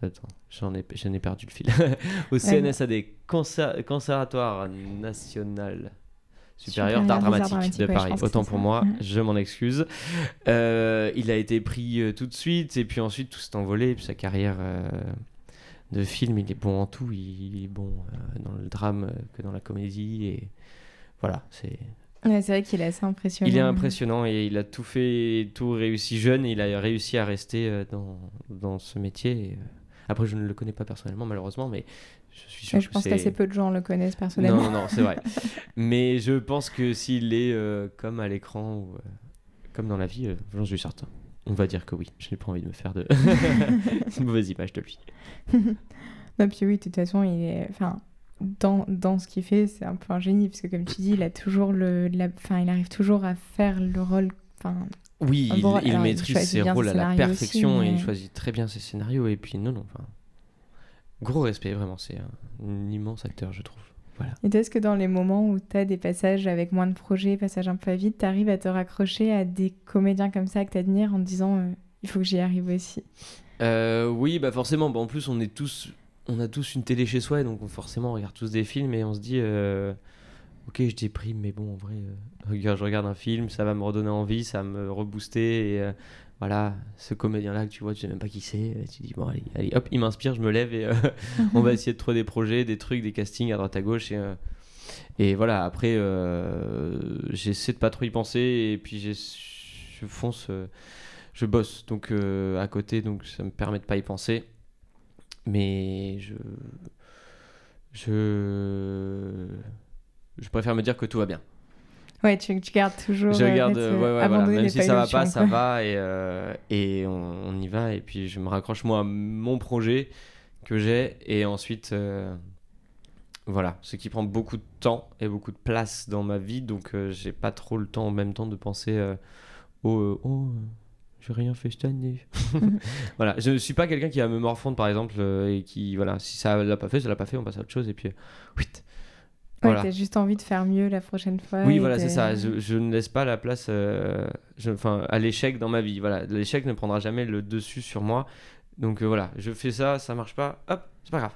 Attends, j'en ai, j'en ai perdu le fil. [laughs] au CNSAD, Conser- Conservatoire national supérieur d'art dramatique de ouais, Paris. Autant pour ça. moi, je m'en excuse. Euh, il a été pris euh, tout de suite et puis ensuite tout s'est envolé. Et puis sa carrière de film, il est bon en tout. Il est bon euh, dans le drame euh, que dans la comédie et voilà, c'est Ouais, c'est vrai qu'il est assez impressionnant. il est impressionnant et il a tout fait, tout réussi jeune. Et il a réussi à rester euh, dans, dans ce métier. Après, je ne le connais pas personnellement, malheureusement, mais je suis sûr je pense qu'assez peu de gens le connaissent personnellement. Non, non, non, c'est vrai. [laughs] mais je pense que s'il est euh, comme à l'écran ou euh, comme dans la vie, euh, j'en suis certain. On va dire que oui. Je n'ai pas envie de me faire de [laughs] [laughs] une mauvaise image de lui. [laughs] Non, puis oui, de toute façon, il est. Enfin, dans, dans ce qu'il fait, c'est un peu un génie, parce que comme tu dis, il a toujours le. la- Enfin, il arrive toujours à faire le rôle. Enfin, Oui, il, bon, il alors, il maîtrise ses rôles à la aussi, perfection et il choisit très bien ses scénarios. Et puis, non, non, enfin. Gros respect, vraiment. C'est un immense acteur, je trouve. Voilà. Et est-ce que dans les moments où tu as des passages avec moins de projets, passages un peu à vide, tu arrives à te raccrocher à des comédiens comme ça que tu admires en te disant euh, il faut que j'y arrive aussi? Euh, oui, bah forcément. Bah, en plus, on est tous, on a tous une télé chez soi, et donc on- forcément, on regarde tous des films et on se dit, euh, ok, je déprime, mais bon, en vrai, regarde, je regarde un film, ça va me redonner envie, ça va me rebooster. Et voilà, ce comédien-là que tu vois, tu sais même pas qui c'est. Tu dis bon, allez, allez, hop, il m'inspire, je me lève et euh, [laughs] on va essayer de trouver des projets, des trucs, des castings à droite à gauche et. euh, et voilà, après, euh, j'essaie de pas trop y penser et puis je fonce, je bosse donc à côté, donc ça me permet de pas y penser. Mais je, je, je préfère me dire que tout va bien. Ouais, tu, tu gardes toujours. Je euh, regarde, cette, euh, euh, ouais, ouais, voilà. abandonner même si ça va pas, ça va et, euh, et on, on y va. Et puis je me raccroche moi à mon projet que j'ai. Et ensuite euh, voilà, ce qui prend beaucoup de temps et beaucoup de place dans ma vie. Donc euh, j'ai pas trop le temps en même temps de penser euh, au euh, oh euh, j'ai rien fait cette année. [laughs] [laughs] voilà, je suis pas quelqu'un qui va me morfondre par exemple euh, et qui voilà, si ça l'a pas fait, ça l'a pas fait, on passe à autre chose. Et puis euh, Ouais, t'as juste envie de faire mieux la prochaine fois. Oui, voilà, c'est ça. Je, je ne laisse pas la place euh, je- à l'échec dans ma vie. Voilà, l'échec ne prendra jamais le dessus sur moi. Donc euh, voilà, je fais ça, ça marche pas, hop, c'est pas grave.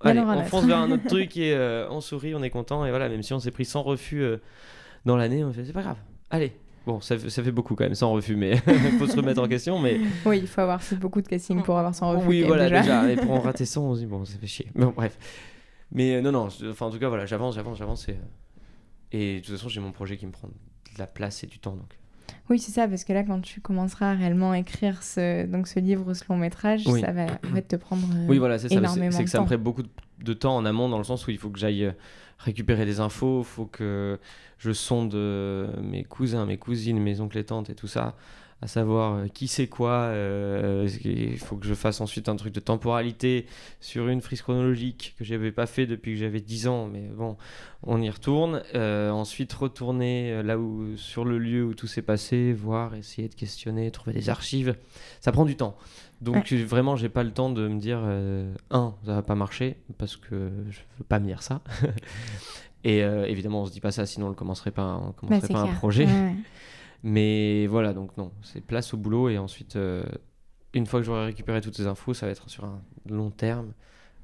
Allez, on fonce vers un autre [laughs] truc et euh, on sourit, on est content. Et voilà, même si on s'est pris 100 refus euh, dans l'année, on fait c'est pas grave. Allez, bon, ça, fait- ça fait beaucoup quand même, 100 refus, mais il [laughs] faut se remettre en question. Mais Oui, il faut avoir fait beaucoup de casting pour avoir son refus. oui, voilà, déjà. déjà. Et pour en rater 100, on se dit, bon, ça fait chier. Bon, bref. Mais euh, non, non, enfin, en tout cas, voilà, j'avance, j'avance, j'avance. Et, euh, et de toute façon, j'ai mon projet qui me prend de la place et du temps. Donc. Oui, c'est ça, parce que là, quand tu commenceras à réellement écrire ce, donc ce livre, ce long métrage, Oui. ça va [clears throat] en fait, te prendre euh, Oui, voilà, c'est ça. c'est- que ça me ferait beaucoup de- de temps en amont, dans le sens où il faut que j'aille récupérer des infos, il faut que je sonde mes cousins, mes cousines, mes oncles et tantes et tout ça, à savoir euh, qui c'est quoi. euh, il faut que je fasse ensuite un truc de temporalité sur une frise chronologique que j'avais pas fait depuis que j'avais 10 ans, mais bon, on y retourne. Euh, ensuite, retourner là où, sur le lieu où tout s'est passé, voir, essayer de questionner, trouver des archives. Ça prend du temps. Donc euh, vraiment, j'ai pas le temps de me dire euh, un, ça va pas marcher parce que je veux pas me dire ça. [laughs] Et euh, évidemment, on se dit pas ça, sinon on ne commencerait pas, on Bah, commencerait c'est pas un projet. Ouais, ouais. Mais voilà, donc non, c'est place au boulot et ensuite, euh, une fois que j'aurai récupéré toutes ces infos, ça va être sur un long terme,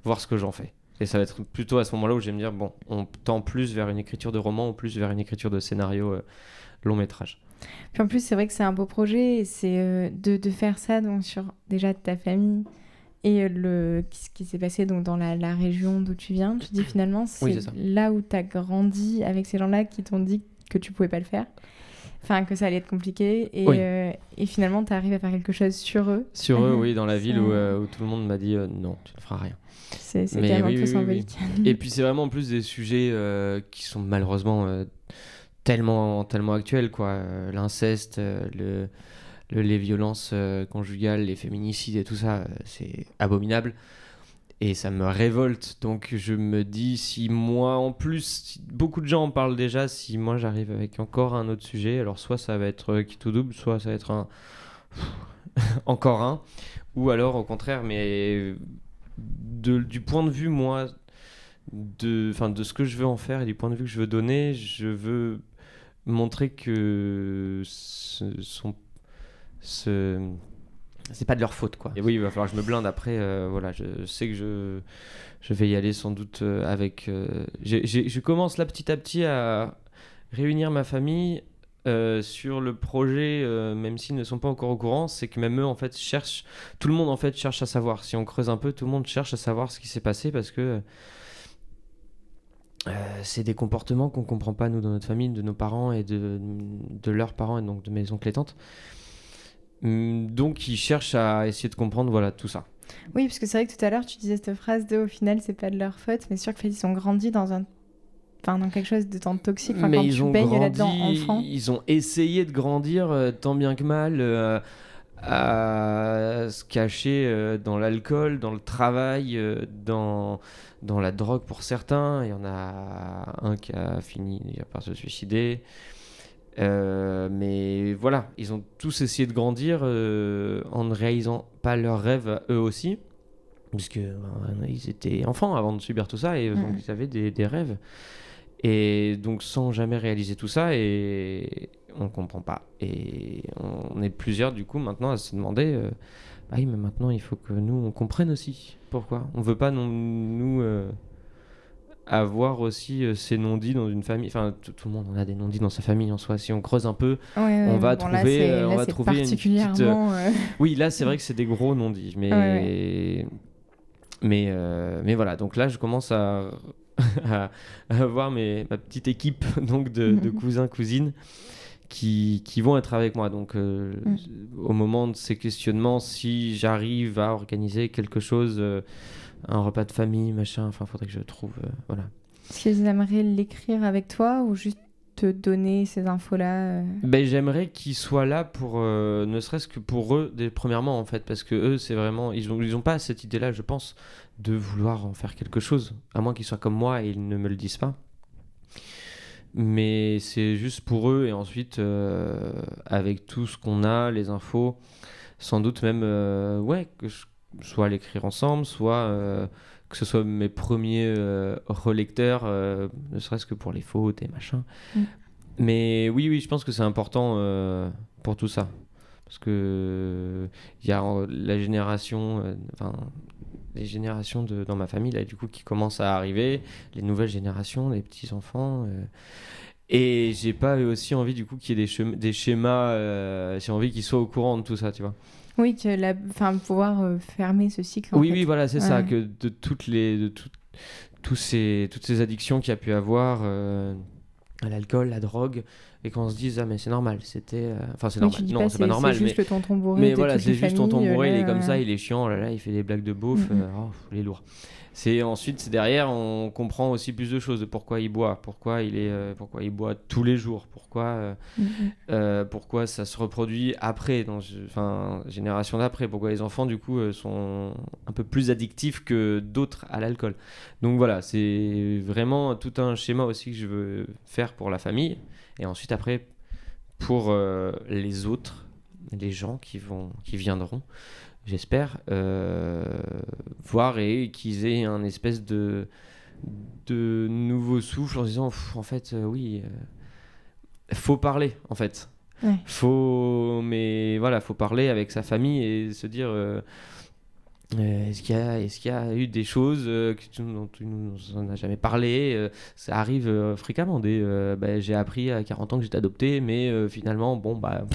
voir ce que j'en fais. Et ça va être plutôt à ce moment-là où je vais me dire, bon, on tend plus vers une écriture de roman ou plus vers une écriture de scénario euh, long métrage. Puis en plus, c'est vrai que c'est un beau projet et c'est euh, de, de faire ça donc, sur déjà ta famille et le, ce qui s'est passé donc, dans la, la région d'où tu viens. Tu dis finalement, c'est Oui, là où tu as grandi avec ces gens-là qui t'ont dit que tu pouvais pas le faire. Enfin, que ça allait être compliqué. Et, Oui. euh, et finalement, tu arrives à faire quelque chose sur eux. Sur eux, Mhm. oui, dans la ville où, euh, où tout le monde m'a dit, euh, non, tu ne feras rien. C'est quand même oui, un peu oui, oui, symbolique. Et puis c'est vraiment en plus des sujets qui sont malheureusement tellement, tellement actuels, quoi. L'inceste, le, le- les violences conjugales, les féminicides et tout ça, c'est abominable. Et ça me révolte. Donc je me dis, si moi en plus, beaucoup de gens en parlent déjà, si moi j'arrive avec encore un autre sujet, alors soit ça va être euh, qui tout double, soit ça va être un. [laughs] encore un. Ou alors au contraire, mais du point de vue, moi, de, enfin, de ce que je veux en faire et du point de vue que je veux donner, je veux montrer que. Ce, c'est pas de leur faute, quoi. Et oui, il va falloir que je me blinde après. euh, voilà, je sais que je, je vais y aller sans doute euh, avec. euh, je commence là petit à petit à réunir ma famille. sur le projet, même s'ils ne sont pas encore au courant, c'est que même eux en fait cherchent, tout le monde en fait cherche à savoir. Si on creuse un peu, tout le monde cherche à savoir ce qui s'est passé parce que c'est des comportements qu'on comprend pas nous dans notre famille, de nos parents et de, de leurs parents et donc de mes oncles et tantes. Hum, Donc ils cherchent à essayer de comprendre voilà tout ça. Oui, parce que c'est vrai que tout à l'heure, tu disais cette phrase de au final, c'est pas de leur faute, mais sûr que ils ont grandi dans un. Enfin, dans quelque chose de tant toxique. Enfin, Mais quand ils tu ont baignes grandi, là-dedans enfant. ils ont essayé de grandir euh, tant bien que mal euh, à se cacher euh, dans l'alcool, dans le travail, dans, dans la drogue pour certains. Il y en a un qui a fini par se suicider. Euh, mais voilà, ils ont tous essayé de grandir euh, en ne réalisant pas leurs rêves eux aussi. Puisque euh, ils étaient enfants avant de subir tout ça et donc Mhm. ils avaient des, des rêves. Et donc sans jamais réaliser tout ça et on comprend pas. Et on est plusieurs du coup maintenant à se demander, ah oui mais maintenant il faut que nous on comprenne aussi pourquoi. On veut pas non, nous avoir aussi euh, ces non-dits dans une famille. Enfin tout, le monde en a des non-dits dans sa famille en soi. Si on creuse un peu, Ouais, ouais, on va bon, trouver, euh, on là, va trouver une petite, euh, oui, là, c'est vrai que c'est des gros non-dits. Mais, Ouais, mais, mais voilà, donc là, je commence à, [laughs] à, avoir mes, ma petite équipe [laughs] donc de, de [laughs] cousins, cousines qui, qui vont être avec moi. Donc, euh, Mm. au moment de ces questionnements, si j'arrive à organiser quelque chose, euh, un repas de famille, machin, enfin, faudrait que je trouve. euh, voilà. Est-ce qu'ils aimeraient l'écrire avec toi ou juste te donner ces infos-là euh? Ben, j'aimerais qu'ils soient là pour, euh, ne serait-ce que pour eux, dès- premièrement, en fait, parce que eux, c'est vraiment, ils ont, ils ont pas cette idée-là, je pense, de vouloir en faire quelque chose, à moins qu'ils soient comme moi et ils ne me le disent pas. Mais c'est juste pour eux, et ensuite, euh, avec tout ce qu'on a, les infos, sans doute même, euh, ouais, que je, soit l'écrire ensemble, soit euh, que ce soit mes premiers euh, relecteurs, euh, ne serait-ce que pour les fautes et machin. Mm. Mais oui, oui, je pense que c'est important pour tout ça. Parce que il y a la génération, enfin, les générations de, dans ma famille, là, du coup, qui commencent à arriver, les nouvelles générations, les petits-enfants. euh, et j'ai pas aussi envie, du coup, qu'il y ait des schémas, euh, j'ai envie qu'ils soient au courant de tout ça, tu vois. Oui, que la... enfin, pouvoir euh, fermer ce cycle. Oui, fait. oui, voilà, c'est ça, que de toutes les, de tout- tous ces, toutes ces addictions qu'il y a pu avoir, euh, à l'alcool, la drogue, et qu'on se dise ah mais c'est normal, c'était, euh, enfin c'est normal, non c'est pas normal, C'est mais juste le tonton bourré. mais voilà, c'est juste famille, bourré, il est comme ça, il est chiant, là là, il fait des blagues de beauf, euh, oh, il est lourd. C'est ensuite c'est derrière on comprend aussi plus de choses de pourquoi il boit, pourquoi il est, euh, pourquoi il boit tous les jours, pourquoi, euh, pourquoi ça se reproduit après, dans, enfin génération d'après, pourquoi les enfants du coup sont un peu plus addictifs que d'autres à l'alcool. Donc voilà, c'est vraiment tout un schéma aussi que je veux faire pour la famille et ensuite après pour euh, les autres, les gens qui vont, qui viendront, j'espère, euh, voir et qu'ils aient un espèce de de nouveau souffle en se disant en fait euh, oui euh, faut parler en fait Ouais. faut mais voilà faut parler avec sa famille et se dire euh, est-ce qu'il y a est-ce qu'il y a eu des choses euh, dont tu nous en as jamais parlé euh, ça arrive euh, fréquemment des bah, j'ai appris à 40 ans que j'étais adopté mais finalement bon bah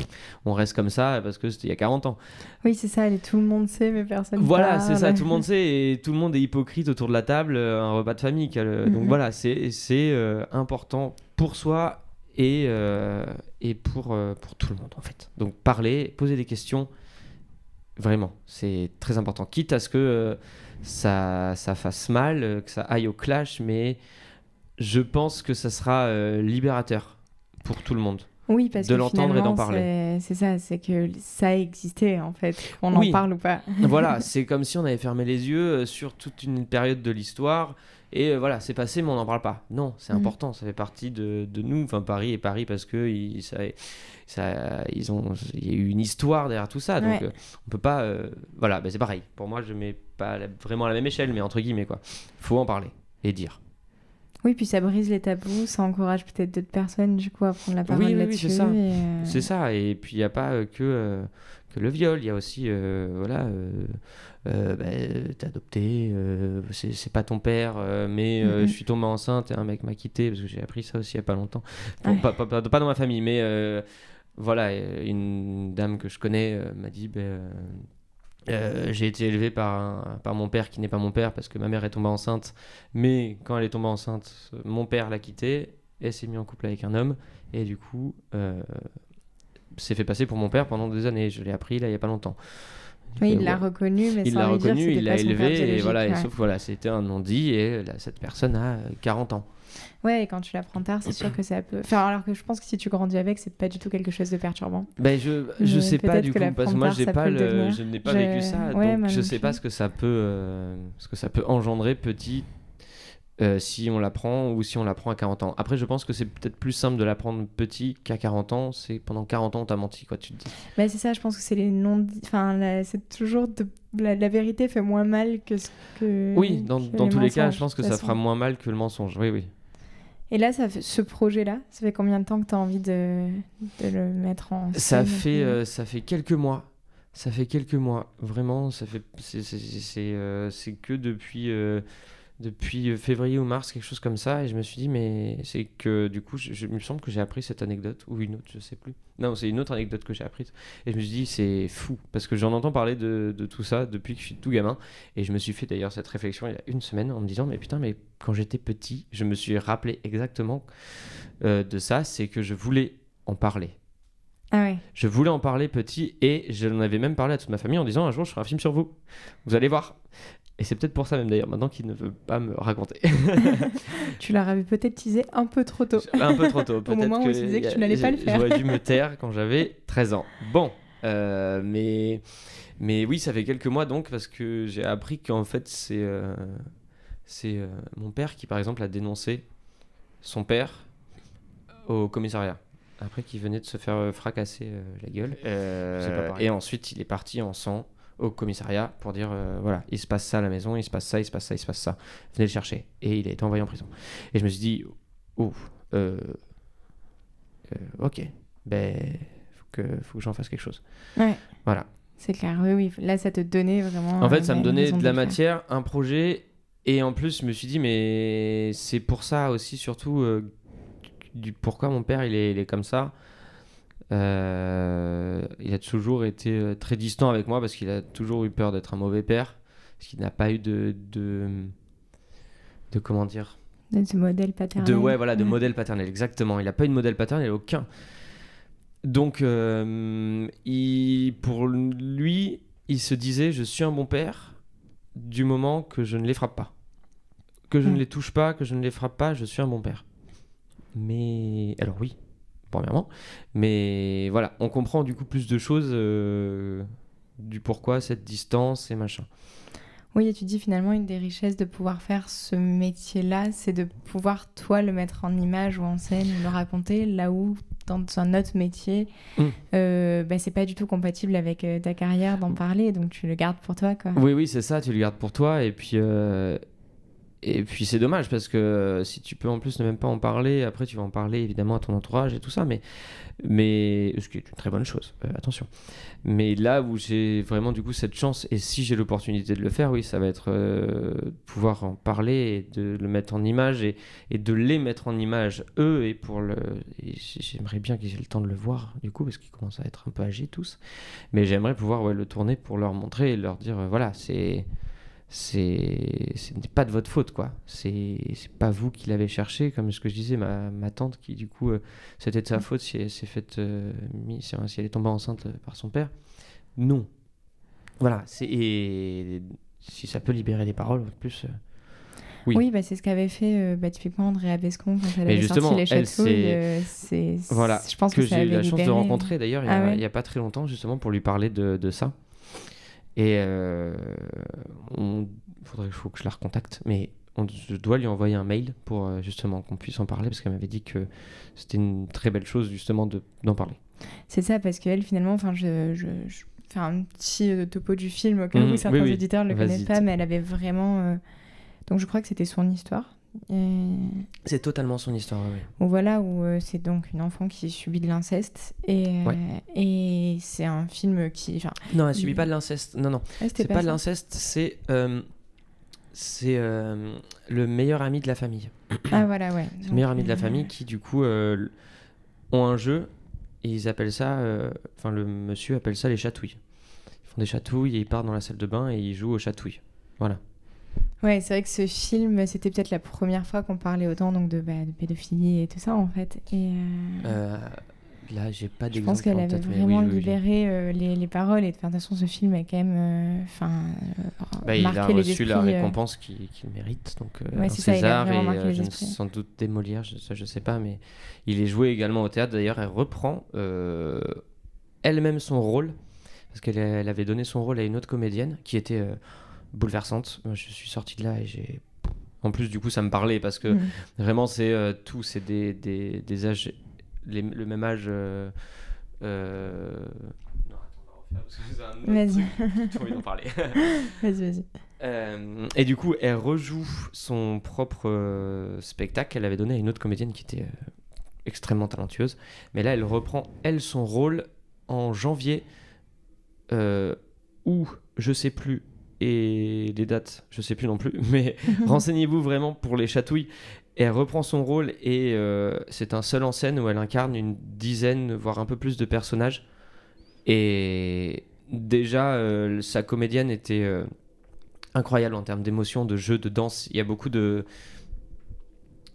on reste comme ça parce que c'était il y a 40 ans Oui, c'est ça, et tout le monde sait, mais personne voilà, c'est ça, tout le monde [laughs] sait et tout le monde est hypocrite autour de la table, un repas de famille. Donc Mhm. voilà, c'est c'est, important pour soi et, et pour, pour tout le monde en fait. Donc parler, poser des questions, vraiment, c'est très important. Quitte à ce que euh, ça, ça fasse mal, euh, que ça aille au clash, mais je pense que ça sera euh, libérateur pour tout le monde. Oui, parce de l'entendre et d'en parler. c'est- ça, c'est que ça existait en fait, qu'on Oui. en parle ou pas. voilà, [laughs] c'est comme si on avait fermé les yeux sur toute une période de l'histoire. Et euh, voilà, c'est passé, mais on n'en parle pas. Non, c'est Mhm. important, ça fait partie de, de nous. Enfin, Paris et Paris parce que ils, ça, ça- ils ont, il y a eu une histoire derrière tout ça. Donc, Ouais. euh, on peut pas. euh, voilà, ben, c'est pareil. Pour moi, je mets pas la- vraiment à la même échelle, mais entre guillemets, quoi. Faut en parler et dire. Oui, puis ça brise les tabous, ça encourage peut-être d'autres personnes du coup à prendre la parole oui, oui, là-dessus. c'est ça. et, euh, C'est ça, et puis il n'y a pas que, que le viol, il y a aussi, euh, voilà, euh, euh, bah, t'es adopté, euh, c'est pas ton père, mais je suis tombé enceinte et un mec m'a quitté, parce que j'ai appris ça aussi il n'y a pas longtemps. Bon, Ouais. pas, pas- pas- pas dans ma famille, mais voilà, une dame que je connais m'a dit, euh, j'ai été élevé par, un- par mon père qui n'est pas mon père, parce que ma mère est tombée enceinte, mais quand elle est tombée enceinte, mon père l'a quittée, et s'est mis en couple avec un homme, et du coup, euh, s'est fait passer pour mon père pendant des années. Je l'ai appris là il y a pas longtemps. Oui, il l'a ouais. reconnu, mais Il l'a dire reconnu, il l'a élevé, et voilà. et sauf que voilà, c'était un non-dit, et là, cette personne a euh, 40 ans. Ouais, et quand tu l'apprends tard, c'est sûr que ça peut. Enfin, alors que je pense que si tu grandis avec, c'est pas du tout quelque chose de perturbant. Ben je, je Mais sais pas du coup, parce que moi j'ai pas le le, je n'ai pas Je- vécu ça, ouais, donc je sais pas ce que ça peut, euh, ce que ça peut engendrer petit. Euh, si on l'apprend ou si on l'apprend à 40 ans. Après, je pense que c'est peut-être plus simple de l'apprendre petit qu'à 40 ans. C'est pendant 40 ans, t'as menti, quoi, tu te dis. Mais c'est ça, je pense que c'est les non Enfin, c'est toujours. De... La, la vérité fait moins mal que ce que. Oui, dans, que dans tous les cas, je pense que ça fera moins mal que le mensonge. Oui, oui. Et là, ça fait- ce projet-là, ça fait combien de temps que tu as envie de, de le mettre en Ça fait, euh, ça fait quelques mois. Ça fait quelques mois. Vraiment, ça fait. C'est euh, que depuis, euh, depuis février ou mars, quelque chose comme ça. Et je me suis dit, mais c'est que du coup, je, je- il me semble que j'ai appris cette anecdote. Ou une autre, je sais plus. Non, c'est une autre anecdote que j'ai apprise. Et je me suis dit, c'est fou. Parce que j'en entends parler de, de tout ça depuis que je suis tout gamin. Et je me suis fait d'ailleurs cette réflexion il y a une semaine en me disant, mais putain, mais quand j'étais petit, je me suis rappelé exactement euh, de ça. C'est que je voulais en parler. Ah ouais. Je voulais en parler petit et j'en avais même parlé à toute ma famille en disant un jour je ferai un film sur vous. Vous allez voir. Et c'est peut-être pour ça même d'ailleurs maintenant qu'il ne veut pas me raconter. [laughs] Tu leur avais peut-être teasé un peu trop tôt. un peu trop tôt. [laughs] Peut-être moment où que on se disait que tu n'allais pas le faire. J'aurais dû me [laughs] taire quand j'avais 13 ans. Bon, euh, mais mais oui, ça fait quelques mois donc parce que j'ai appris qu'en fait c'est euh, c'est euh, mon père qui par exemple a dénoncé son père au commissariat. Après qu'il venait de se faire fracasser euh, la gueule. Euh, pas et ensuite, il est parti en sang au commissariat pour dire euh, voilà, il se passe ça à la maison, il se passe ça, il se passe ça, il se passe ça. Venez le chercher. Et il a été envoyé en prison. Et je me suis dit, oh, euh, euh, ok, ben, faut que, faut que j'en fasse quelque chose. Ouais. Voilà. C'est clair, oui, oui. Là, ça te donnait vraiment. En fait, ça me donnait de la matière, un projet, et en plus, je me suis dit, mais c'est pour ça aussi, surtout, euh, du, pourquoi mon père, il est, il est comme ça? Euh, il a toujours été euh, très distant avec moi parce qu'il a toujours eu peur d'être un mauvais père, parce qu'il n'a pas eu de, de, de comment dire, De modèle paternel. De, ouais, voilà, de modèle paternel, exactement. Il n'a pas eu de modèle paternel, aucun. Donc, euh, il, pour lui, il se disait Je suis un bon père du moment que je ne les frappe pas. Que je ne les touche pas, que je ne les frappe pas, je suis un bon père. Mais. Alors, oui, premièrement. Mais voilà, on comprend du coup plus de choses euh, du pourquoi cette distance et machin. Oui, et tu dis finalement une des richesses de pouvoir faire ce métier-là, c'est de pouvoir toi le mettre en image ou en scène ou le raconter, là où dans un autre métier, Mm. euh, bah, c'est pas du tout compatible avec euh, ta carrière d'en parler, donc tu le gardes pour toi. Quoi. Oui, oui, c'est ça, tu le gardes pour toi. Et puis, euh, et puis c'est dommage parce que euh, si tu peux en plus ne même pas en parler, après tu vas en parler évidemment à ton entourage et tout ça, mais, mais ce qui est une très bonne chose, euh, attention. Mais là où j'ai vraiment du coup cette chance, et si j'ai l'opportunité de le faire, oui, ça va être euh, pouvoir en parler et de le mettre en image et, et de les mettre en image eux et pour le. j'aimerais bien qu'ils aient le temps de le voir du coup parce qu'ils commencent à être un peu âgés tous. Mais j'aimerais pouvoir le tourner pour leur montrer et leur dire euh, voilà, c'est. C'est, ce n'est pas de votre faute, quoi. C'est, c'est pas vous qui l'avez cherché, comme ce que je disais, ma, ma tante qui, du coup, euh, c'était de sa faute si elle s'est faite, euh, si elle est tombée enceinte euh, par son père. Non. Voilà. C'est, et si ça peut libérer les paroles, en plus. euh, oui. Oui, bah, c'est ce qu'avait fait bah, typiquement Andrea Bescon quand elle Mais avait justement, sorti Les elle, Chatouilles. c'est- Voilà, je pense que, j'ai eu la chance de rencontrer d'ailleurs il y a- Ah ouais a pas très longtemps, justement, pour lui parler de, de ça. Et euh, on faudrait faut que je la recontacte, mais on, je dois lui envoyer un mail pour euh, justement qu'on puisse en parler parce qu'elle m'avait dit que c'était une très belle chose justement de- d'en parler. C'est ça, parce qu'elle, finalement, enfin, je, je, je fais un petit euh, topo du film au cas où certains oui, oui. auditeurs ne le connaissent pas, mais elle avait vraiment. euh, Donc, je crois que c'était son histoire. Et... C'est totalement son histoire. Où voilà, où euh, c'est donc une enfant qui subit de l'inceste. Et, euh, Ouais. et c'est un film qui. Non, elle subit Il- pas de l'inceste. Non, non. C'est pas, de l'inceste, c'est euh, c'est euh, le meilleur ami de la famille. Ah, voilà, ouais. Le meilleur ami de la euh, famille qui, du coup, euh, ont un jeu et ils appellent ça. euh, Enfin, le monsieur appelle ça les chatouilles. Ils font des chatouilles et ils partent dans la salle de bain et ils jouent aux chatouilles. Voilà. Ouais, c'est vrai que ce film, c'était peut-être la première fois qu'on parlait autant donc de, bah, de pédophilie et tout ça, en fait. Et. euh, Euh, là, j'ai pas Je d'exemple. pense qu'elle avait vraiment oui, libéré euh, les, les paroles et de toute façon ce film a quand même euh, enfin euh, Bah, il a reçu la récompense qu'il mérite, donc Ouais, un ça, César vraiment et je sans doute des Molières, je, ça je sais pas, mais il est joué également au théâtre. D'ailleurs, elle reprend elle-même son rôle parce qu'elle elle avait donné son rôle à une autre comédienne qui était bouleversante. Moi, je suis sorti de là et j'ai en plus du coup ça me parlait parce que Mm. Vraiment, c'est euh, tout, c'est des, des, des âges, les- le même âge. euh, euh, Non, attends, on va refaire parce que c'est un Vas-y. [laughs] J'ai envie d'en parler. [laughs] Vas-y, vas-y. Euh, et du coup, elle rejoue son propre euh, spectacle qu'elle avait donné à une autre comédienne qui était euh, extrêmement talentueuse. Mais là, elle reprend, elle, son rôle en janvier, euh, où, je sais plus, et les dates, je sais plus non plus, [laughs] mais [laughs] renseignez-vous vraiment pour les chatouilles. Et elle reprend son rôle et euh, c'est un seul en scène où elle incarne une dizaine, voire un peu plus de personnages. Et déjà, euh, sa comédienne était euh, incroyable en termes d'émotion, de jeu, de danse. Il y a beaucoup de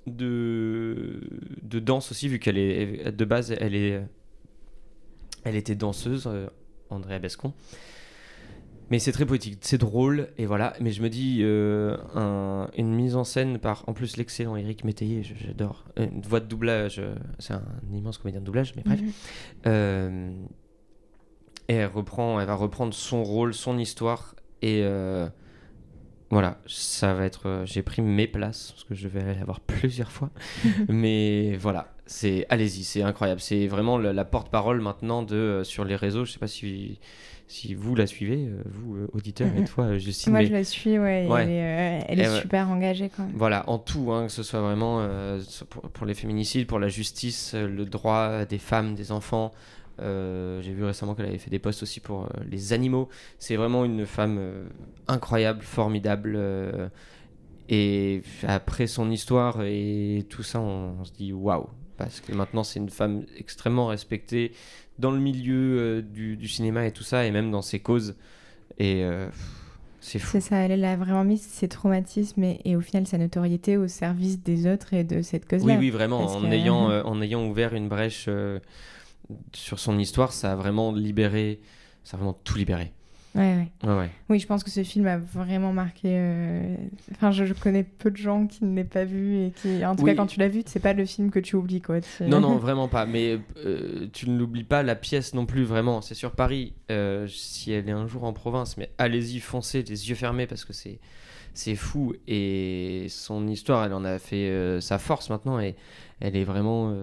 de, de danse aussi, vu qu'elle est de base, elle est elle était danseuse, Andrea Bescon. Mais c'est très poétique, c'est drôle, et voilà. Mais je me dis, euh, un- une mise en scène par, en plus, l'excellent Eric Métayer, j'adore. Une voix de doublage, euh, c'est un immense comédien de doublage, mais bref. Mhm. Euh, et elle reprend, elle va reprendre son rôle, son histoire, et euh, voilà, ça va être. euh, J'ai pris mes places parce que je vais aller la voir plusieurs fois, [laughs] mais voilà, c'est allez-y, c'est incroyable. C'est vraiment la, la porte-parole maintenant de euh, sur les réseaux. Je sais pas si si vous la suivez, euh, vous euh, auditeurs et Mhm. [laughs] toi, euh, Justine. Moi mais- je la suis, ouais, et Ouais. elle est, elle Et est super engagée quand même. Voilà, en tout, hein, que ce soit vraiment pour, pour les féminicides, pour la justice, le droit des femmes, des enfants. J'ai vu récemment qu'elle avait fait des posts aussi pour les animaux. C'est vraiment une femme incroyable, formidable. et après son histoire et tout ça, on, on se dit waouh. Parce que maintenant, c'est une femme extrêmement respectée dans le milieu euh, du, du cinéma et tout ça, et même dans ses causes. Et euh, C'est fou. C'est ça, elle a vraiment mis ses traumatismes et, et au final sa notoriété au service des autres et de cette cause-là. Oui, oui, vraiment. En, que- ayant, euh, en ayant ouvert une brèche sur son histoire, ça a vraiment libéré. Ça a vraiment tout libéré. Ouais, ouais. Ouais, ouais. Oui, je pense que ce film a vraiment marqué. euh, Enfin, je, je connais peu de gens qui ne l'aient pas vu et qui, en tout Oui. cas, quand tu l'as vu, c'est pas le film que tu oublies, quoi. Tu- Non, non, [laughs] vraiment pas. Mais euh, tu ne l'oublies pas, la pièce non plus, vraiment. C'est sur Paris. Euh, si elle est un jour en province, mais allez-y, foncez, les yeux fermés, parce que c'est c'est fou. Et son histoire, elle en a fait sa force maintenant. Et elle est vraiment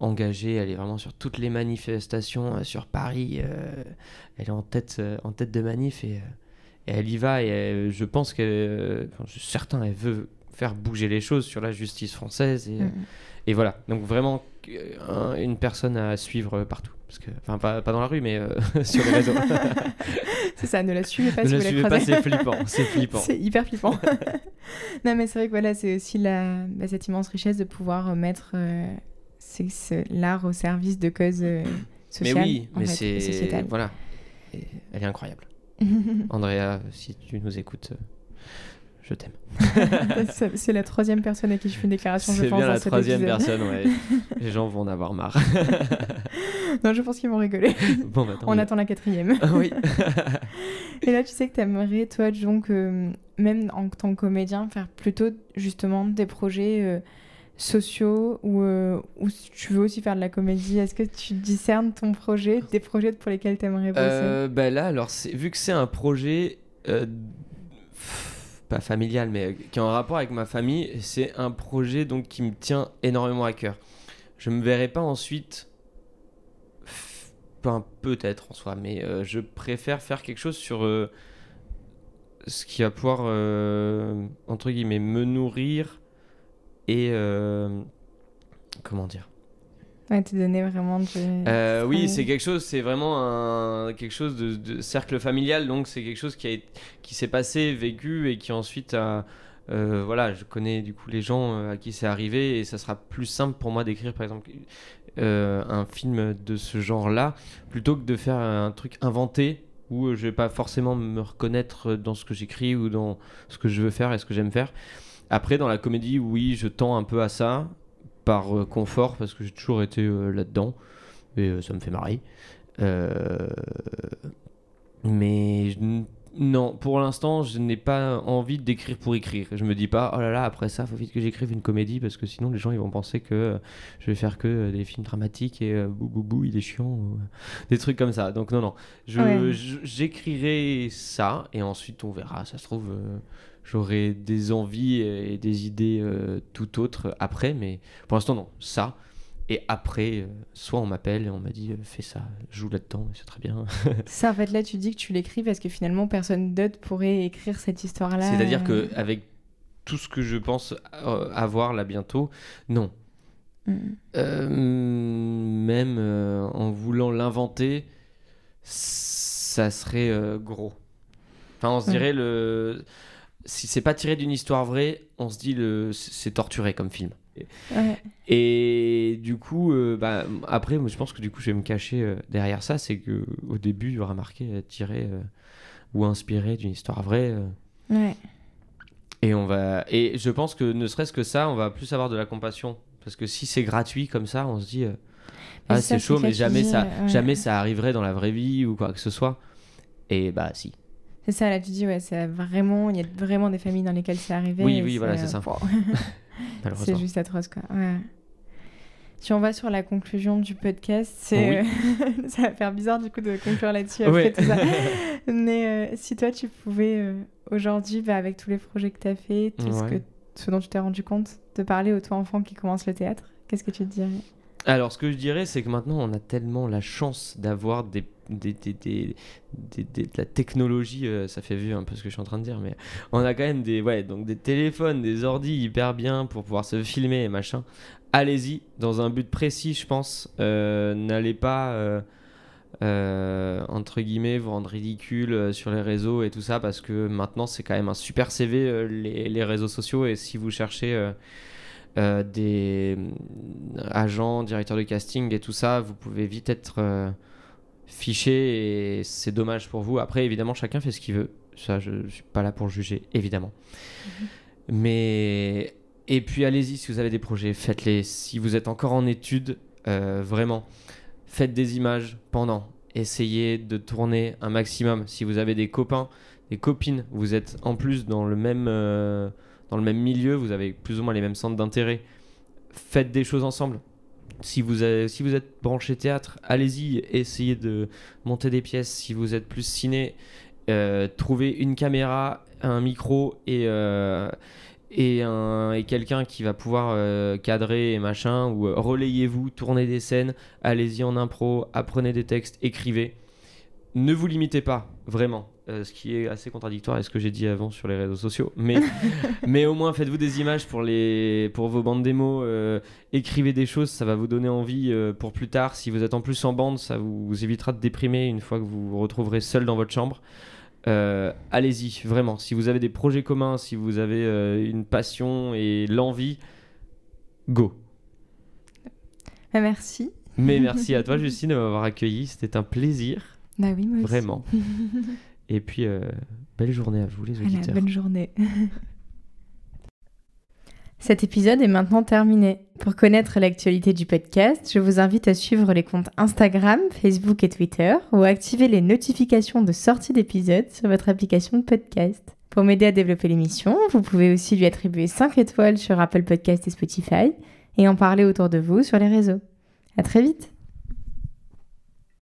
engagée. Elle est vraiment sur toutes les manifestations euh, sur Paris. euh, elle est en tête, euh, en tête de manif et, et elle y va. Et je pense que, enfin, certain, elle veut faire bouger les choses sur la justice française. Et, et voilà, donc vraiment un- une personne à suivre partout. Parce que, enfin, pas, pas dans la rue, mais euh, [laughs] sur les réseaux. [laughs] c'est ça, ne la suivez pas ne si la vous la suivez pas, c'est flippant. C'est flippant. [laughs] C'est hyper flippant. non, mais c'est vrai que voilà, c'est aussi la, bah, cette immense richesse de pouvoir mettre euh, c'est- c'est l'art au service de causes euh, Mais sociales. oui, mais fait, c'est. Voilà. Et elle est incroyable. [laughs] Andrea, si tu nous écoutes, euh, je t'aime. [laughs] C'est- c'est la troisième personne à qui je fais une déclaration, je C'est pense. bien dans la troisième personne, ouais. [laughs] Les gens vont en avoir marre. non, je pense qu'ils vont rigoler. bon, bah, On attend la quatrième. Oui. Et là, tu sais que tu aimerais, toi, donc, euh, même en tant que comédien, faire plutôt justement des projets euh, sociaux ou, euh, tu veux aussi faire de la comédie. Est-ce que tu discernes ton projet, des projets pour lesquels tu aimerais bosser? Bah là, alors, vu que c'est un projet euh, pas familial, mais euh, qui est en rapport avec ma famille, c'est un projet donc qui me tient énormément à cœur. Je me verrai pas ensuite, enfin, peut-être en soi, mais je préfère faire quelque chose sur ce qui va pouvoir entre guillemets me nourrir et euh, comment dire? Ouais, te donner vraiment du... Euh, oui, c'est quelque chose, c'est vraiment un, quelque chose de, de cercle familial, donc c'est quelque chose qui, a, qui s'est passé, vécu et qui ensuite a. euh, voilà, je connais du coup les gens euh, à qui c'est arrivé et ça sera plus simple pour moi d'écrire par exemple euh, un film de ce genre-là plutôt que de faire un truc inventé où je vais pas forcément me reconnaître dans ce que j'écris ou dans ce que je veux faire et ce que j'aime faire. Après, dans la comédie, oui, je tends un peu à ça par euh, confort parce que j'ai toujours été euh, là-dedans et euh, ça me fait marrer. Mais je non, pour l'instant, je n'ai pas envie d'écrire pour écrire. Je me dis pas, oh là là, après ça, faut vite que j'écrive une comédie parce que sinon les gens ils vont penser que je vais faire que des films dramatiques et bou bou bou, il est chiant, ou, des trucs comme ça. Donc non, non, je, Ouais. je- j'écrirai ça et ensuite on verra. Ça se trouve, j'aurai des envies et des idées euh, tout autres après, mais pour l'instant non, ça. Et après, euh, soit on m'appelle et on m'a dit euh, fais ça, joue là-dedans, c'est très bien. [laughs] Ça, en fait, là, tu dis que tu l'écris parce que finalement, personne d'autre pourrait écrire cette histoire-là. C'est-à-dire que avec tout ce que je pense avoir là bientôt, non. Mm. Même en voulant l'inventer, ça serait gros. Enfin, on se Ouais. dirait le. Si c'est pas tiré d'une histoire vraie, on se dit le c'est torturé comme film. Ouais. Et du coup, euh, bah, après, moi, je pense que du coup, je vais me cacher euh, derrière ça. C'est que au début, il y aura marqué euh, tiré euh, ou inspiré d'une histoire vraie. Ouais. et on va et je pense que ne serait-ce que ça, on va plus avoir de la compassion parce que si c'est gratuit comme ça, on se dit ah c'est chaud, mais jamais ça, ouais. jamais ça arriverait dans la vraie vie ou quoi que ce soit. Et bah si. C'est ça, là, tu dis, ouais, c'est vraiment... Il y a vraiment des familles dans lesquelles c'est arrivé. Oui, oui, voilà, c'est euh, ça. wow. [laughs] [laughs] Malheureusement. C'est juste atroce, quoi. Ouais. Si on va sur la conclusion du podcast, c'est [laughs] ça va faire bizarre du coup de conclure là-dessus après Ouais. tout ça. Mais euh, si toi tu pouvais euh, aujourd'hui, bah, avec tous les projets que tu as fait, tout ce, que, ce dont tu t'es rendu compte, te parler au toi enfant qui commence le théâtre, qu'est-ce que tu te dirais? Alors, ce que je dirais, c'est que maintenant, on a tellement la chance d'avoir des, des, de la technologie. euh, ça fait vieux un peu ce que je suis en train de dire, mais on a quand même des, ouais, donc des téléphones, des ordis hyper bien pour pouvoir se filmer et machin. Allez-y, dans un but précis, je pense. Euh, N'allez pas. euh, entre guillemets, vous rendre ridicule sur les réseaux et tout ça, parce que maintenant c'est quand même un super CV, les réseaux sociaux, et si vous cherchez euh, des euh, agents, directeurs de casting et tout ça, vous pouvez vite être euh, fiché et c'est dommage pour vous. Après, évidemment, chacun fait ce qu'il veut Ça, je ne suis pas là pour juger, évidemment. Mais. Et puis allez-y, si vous avez des projets, faites-les. Si vous êtes encore en études, euh, vraiment, faites des images pendant. Essayez de tourner un maximum. Si vous avez des copains, des copines, vous êtes en plus dans le même, dans le même milieu, vous avez plus ou moins les mêmes centres d'intérêt, faites des choses ensemble. Si vous, êtes branché théâtre, allez-y, essayez de monter des pièces. Si vous êtes plus ciné, euh, trouvez une caméra, un micro et, euh, et, un- et quelqu'un qui va pouvoir euh, cadrer et machin, ou relayez-vous, tournez des scènes, allez-y en impro, apprenez des textes, écrivez. Ne vous limitez pas, vraiment. Euh, ce qui est assez contradictoire avec ce que j'ai dit avant sur les réseaux sociaux. Mais, [laughs] mais au moins, faites-vous des images pour, les, pour vos bandes démos. euh, écrivez des choses, ça va vous donner envie euh, pour plus tard. Si vous êtes en plus en bande, ça vous, vous évitera de déprimer une fois que vous vous retrouverez seul dans votre chambre. Allez-y, vraiment. Si vous avez des projets communs, si vous avez une passion et l'envie, go. Bah, merci. Mais merci à toi, [laughs] Justine, de m'avoir accueilli. C'était un plaisir, Bah oui, moi aussi. vraiment. [laughs] Et puis, euh, belle journée à vous, les Voilà, auditeurs. bonne journée. [laughs] Cet épisode est maintenant terminé. Pour connaître l'actualité du podcast, je vous invite à suivre les comptes Instagram, Facebook et Twitter ou à activer les notifications de sortie d'épisodes sur votre application de podcast. Pour m'aider à développer l'émission, vous pouvez aussi lui attribuer 5 étoiles sur Apple Podcast et Spotify et en parler autour de vous sur les réseaux. À très vite